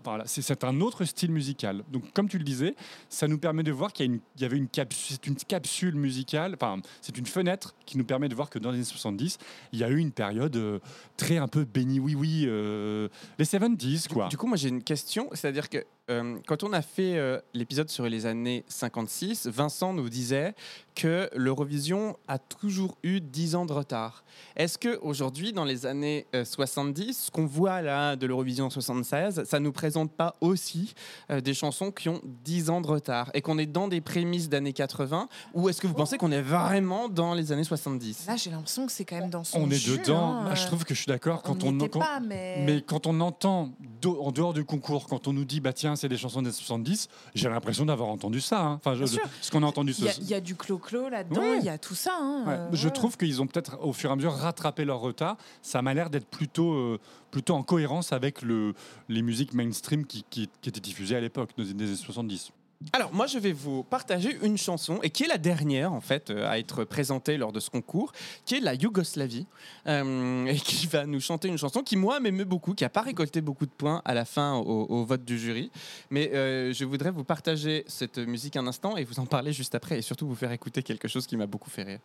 un autre style musical. Donc, comme tu le disais, ça nous permet de voir qu'il y, avait une, capsule, c'est une capsule musicale, enfin, c'est une fenêtre qui nous permet de voir que dans les années 70, il y a eu une période euh, très un peu béni oui oui, euh, les 70 quoi. Du coup, moi j'ai une question, c'est-à-dire que euh, quand on a fait euh, l'épisode sur les années 56, Vincent nous disait que l'Eurovision a toujours eu 10 ans de retard. Est-ce que aujourd'hui, dans les années euh, 70, ce qu'on voit là de l'Eurovision 76, ça nous présente pas aussi euh, des chansons qui ont 10 ans de retard et qu'on est dans des prémices d'années 80 ou est-ce que vous pensez qu'on est vraiment dans les années 70 Là, j'ai l'impression que c'est quand même dans son on est jus, dedans. hein, Ah, je euh, trouve que je suis d'accord quand on on, quand- pas, mais... Mais quand on entend en dehors du concours, quand on nous dit bah tiens c'est des chansons des 70, j'ai l'impression d'avoir entendu ça. hein. Enfin, je- ce qu'on a entendu Il y, a- ce, il y a du là-dedans, il y a tout ça. hein, Ouais, euh, Je ouais. trouve qu'ils ont peut-être au fur et à mesure rattrapé leur retard. Ça m'a l'air d'être plutôt, euh, plutôt en cohérence avec le, les musiques mainstream qui, qui- qui étaient diffusées à l'époque, dans les années 70. Alors, moi, je vais vous partager une chanson, et qui est la dernière, en fait, euh, à être présentée lors de ce concours, qui est la Yougoslavie, euh, et qui va nous chanter une chanson qui, moi, m'émeut beaucoup, qui n'a pas récolté beaucoup de points à la fin au, vote du jury. Mais euh, je voudrais vous partager cette musique un instant et vous en parler juste après, et surtout vous faire écouter quelque chose qui m'a beaucoup fait rire.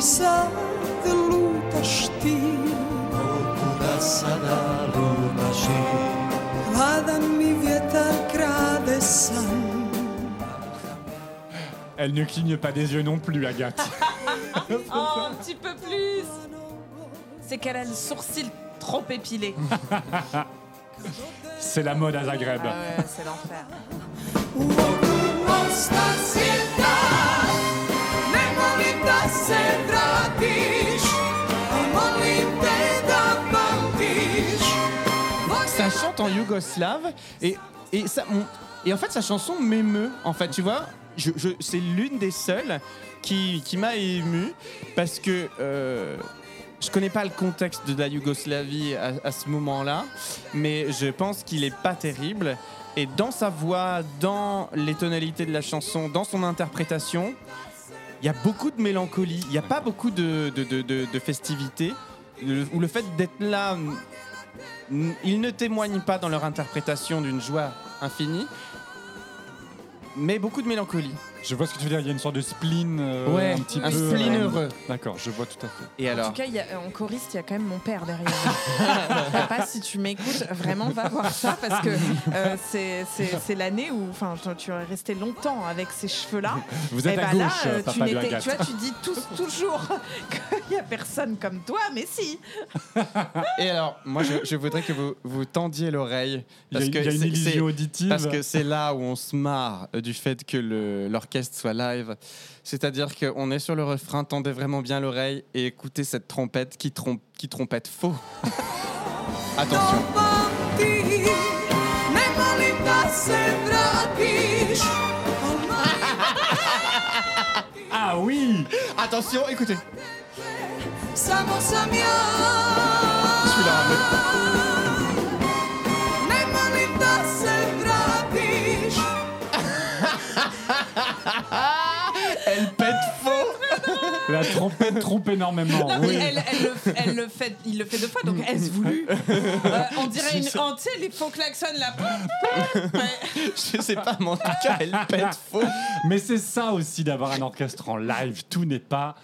Sad lutaš ti Kuda sada lutaš ti Hladan mi vjetar krade san Elle ne cligne pas des yeux non plus, Agathe. <laughs> <laughs> Oh, un petit peu plus C'est qu'elle a le sourcil trop épilé. c'est la mode à Zagreb. Ah ouais, c'est l'enfer. Yougoslave, et, et, ça, et en fait, sa chanson m'émeut, en fait, tu vois. C'est l'une des seules qui, qui m'a ému parce que euh, je connais pas le contexte de la Yougoslavie à, ce moment-là, mais je pense qu'il est pas terrible. Et dans sa voix, dans les tonalités de la chanson, dans son interprétation, il y a beaucoup de mélancolie. Il n'y a pas beaucoup de, de, de, festivité. Le- Ou le fait d'être là, ils ne témoignent pas dans leur interprétation d'une joie infinie, mais beaucoup de mélancolie. Je vois ce que tu veux dire, il y a une sorte de spleen euh, Ouais, un petit un peu. spleen euh, heureux. D'accord, je vois tout à fait. Et En tout cas, il y a- en choriste, il y a quand même mon père derrière. <laughs> Papa, si tu m'écoutes, vraiment va voir ça parce que euh, c'est- l'année où enfin, tu- es resté longtemps avec ces cheveux-là. Vous êtes Et à bah gauche, là, euh, papa tu, de tu vois, tu dis tous, toujours <laughs> qu'il n'y a personne comme toi, mais si. Et alors, moi, je, je voudrais que vous, vous tendiez l'oreille. Il y a, parce que y a une c'est- illusion c'est- auditive. Parce que c'est là où on se marre euh, du fait que le- l'orchestre soit live. C'est-à-dire qu'on est sur le refrain, tendez vraiment bien l'oreille et écoutez cette trompette qui, trompe, qui trompette faux. <laughs> Attention. <laughs> Ah oui Attention, écoutez. Celui-là, La trompette trompe énormément. Non, mais oui. elle, elle le, elle le fait, il le fait deux fois, donc est-ce voulu <laughs> Euh, On dirait une. oh, tu sais, les faux klaxons là. Ouais. <laughs> Je sais pas, mais en tout cas, elle pète faux. Mais c'est ça aussi d'avoir un orchestre en live. Tout n'est pas.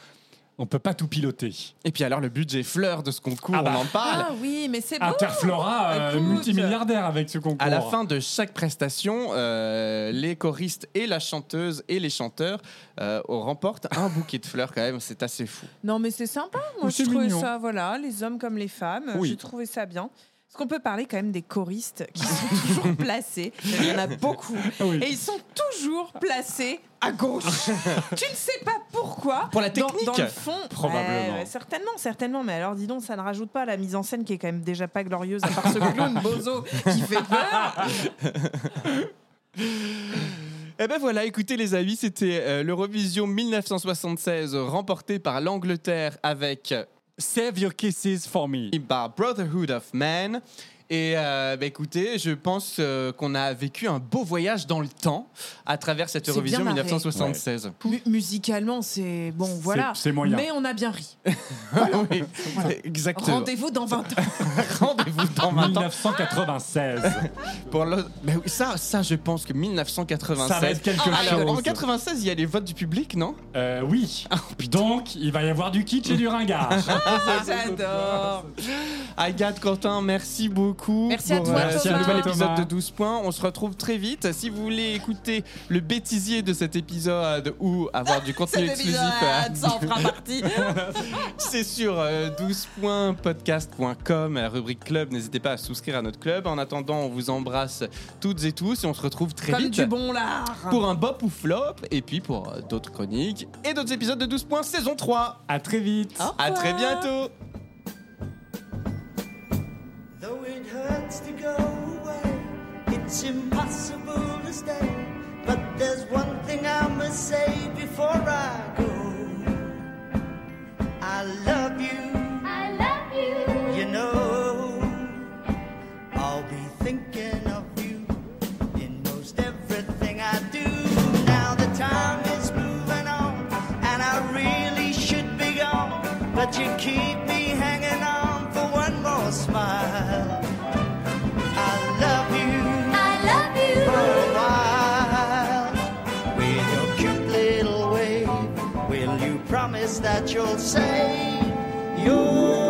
On peut pas tout piloter. Et puis alors, le budget fleur de ce concours, Ah bah. on en parle. Ah oui, mais c'est bon. Interflora, euh, multimilliardaire avec ce concours. À la fin de chaque prestation, euh, les choristes et la chanteuse et les chanteurs euh, remportent un bouquet de fleurs quand même. C'est assez fou. Non, mais c'est sympa. Moi, je trouvais mignon. ça, voilà, les hommes comme les femmes. Oui. J'ai trouvé ça bien. Est-ce qu'on peut parler quand même des choristes qui sont toujours <laughs> placés Il y en a beaucoup. Oui. Et ils sont toujours placés à gauche. <laughs> tu ne sais pas pourquoi. Pour la Dans- technique. Dans, le fond. Probablement. Certainement, certainement. Mais alors, dis donc, ça ne rajoute pas à la mise en scène qui est quand même déjà pas glorieuse, à part ce clown <laughs> bozo qui fait peur. Eh ben voilà, écoutez les amis, c'était euh, l'Eurovision 1976 remporté par l'Angleterre avec Save Your Kisses for Me. par Brotherhood of Man. Et euh, bah, écoutez, je pense euh, qu'on a vécu un beau voyage dans le temps à travers cette Eurovision bien marré. 1976. Mu- musicalement, c'est bon, voilà. c'est moyen. Mais on a bien ri. <laughs> oui, exactement. Rendez-vous dans 20 ans. <laughs> Rendez-vous dans 20 ans 1996. <laughs> pour le... bah oui, ça, ça, je pense que 1996. Ça va être quelque Alors, en chose. 96, il y a les votes du public, non? Euh, oui. Donc, il va y avoir du kitsch et du ringard. J'adore. Agathe, Quentin, merci beaucoup. Merci à toi, euh, ce Thomas. nouvel Thomas. épisode de 12 points. On se retrouve très vite. Si vous voulez écouter le bêtisier de cet épisode ou avoir du <laughs> contenu Cet exclusif, épisode, ça en fera partie. <laughs> c'est sur euh, 12pointpodcast.com, la rubrique club. N'hésitez pas à souscrire à notre club. En attendant, on vous embrasse toutes et tous et on se retrouve très Comme vite du bon lard. pour un bop ou flop et puis pour euh, d'autres chroniques et d'autres épisodes de 12 points saison 3. À très vite. À très bientôt. Hurts to go away, it's impossible to stay. But there's one thing I must say before I go. I love you. I love you. You know, I'll be thinking of you in most everything I do. Now the time is moving on, and I really should be gone. But you keep me hanging on for one more smile. You'll say. Your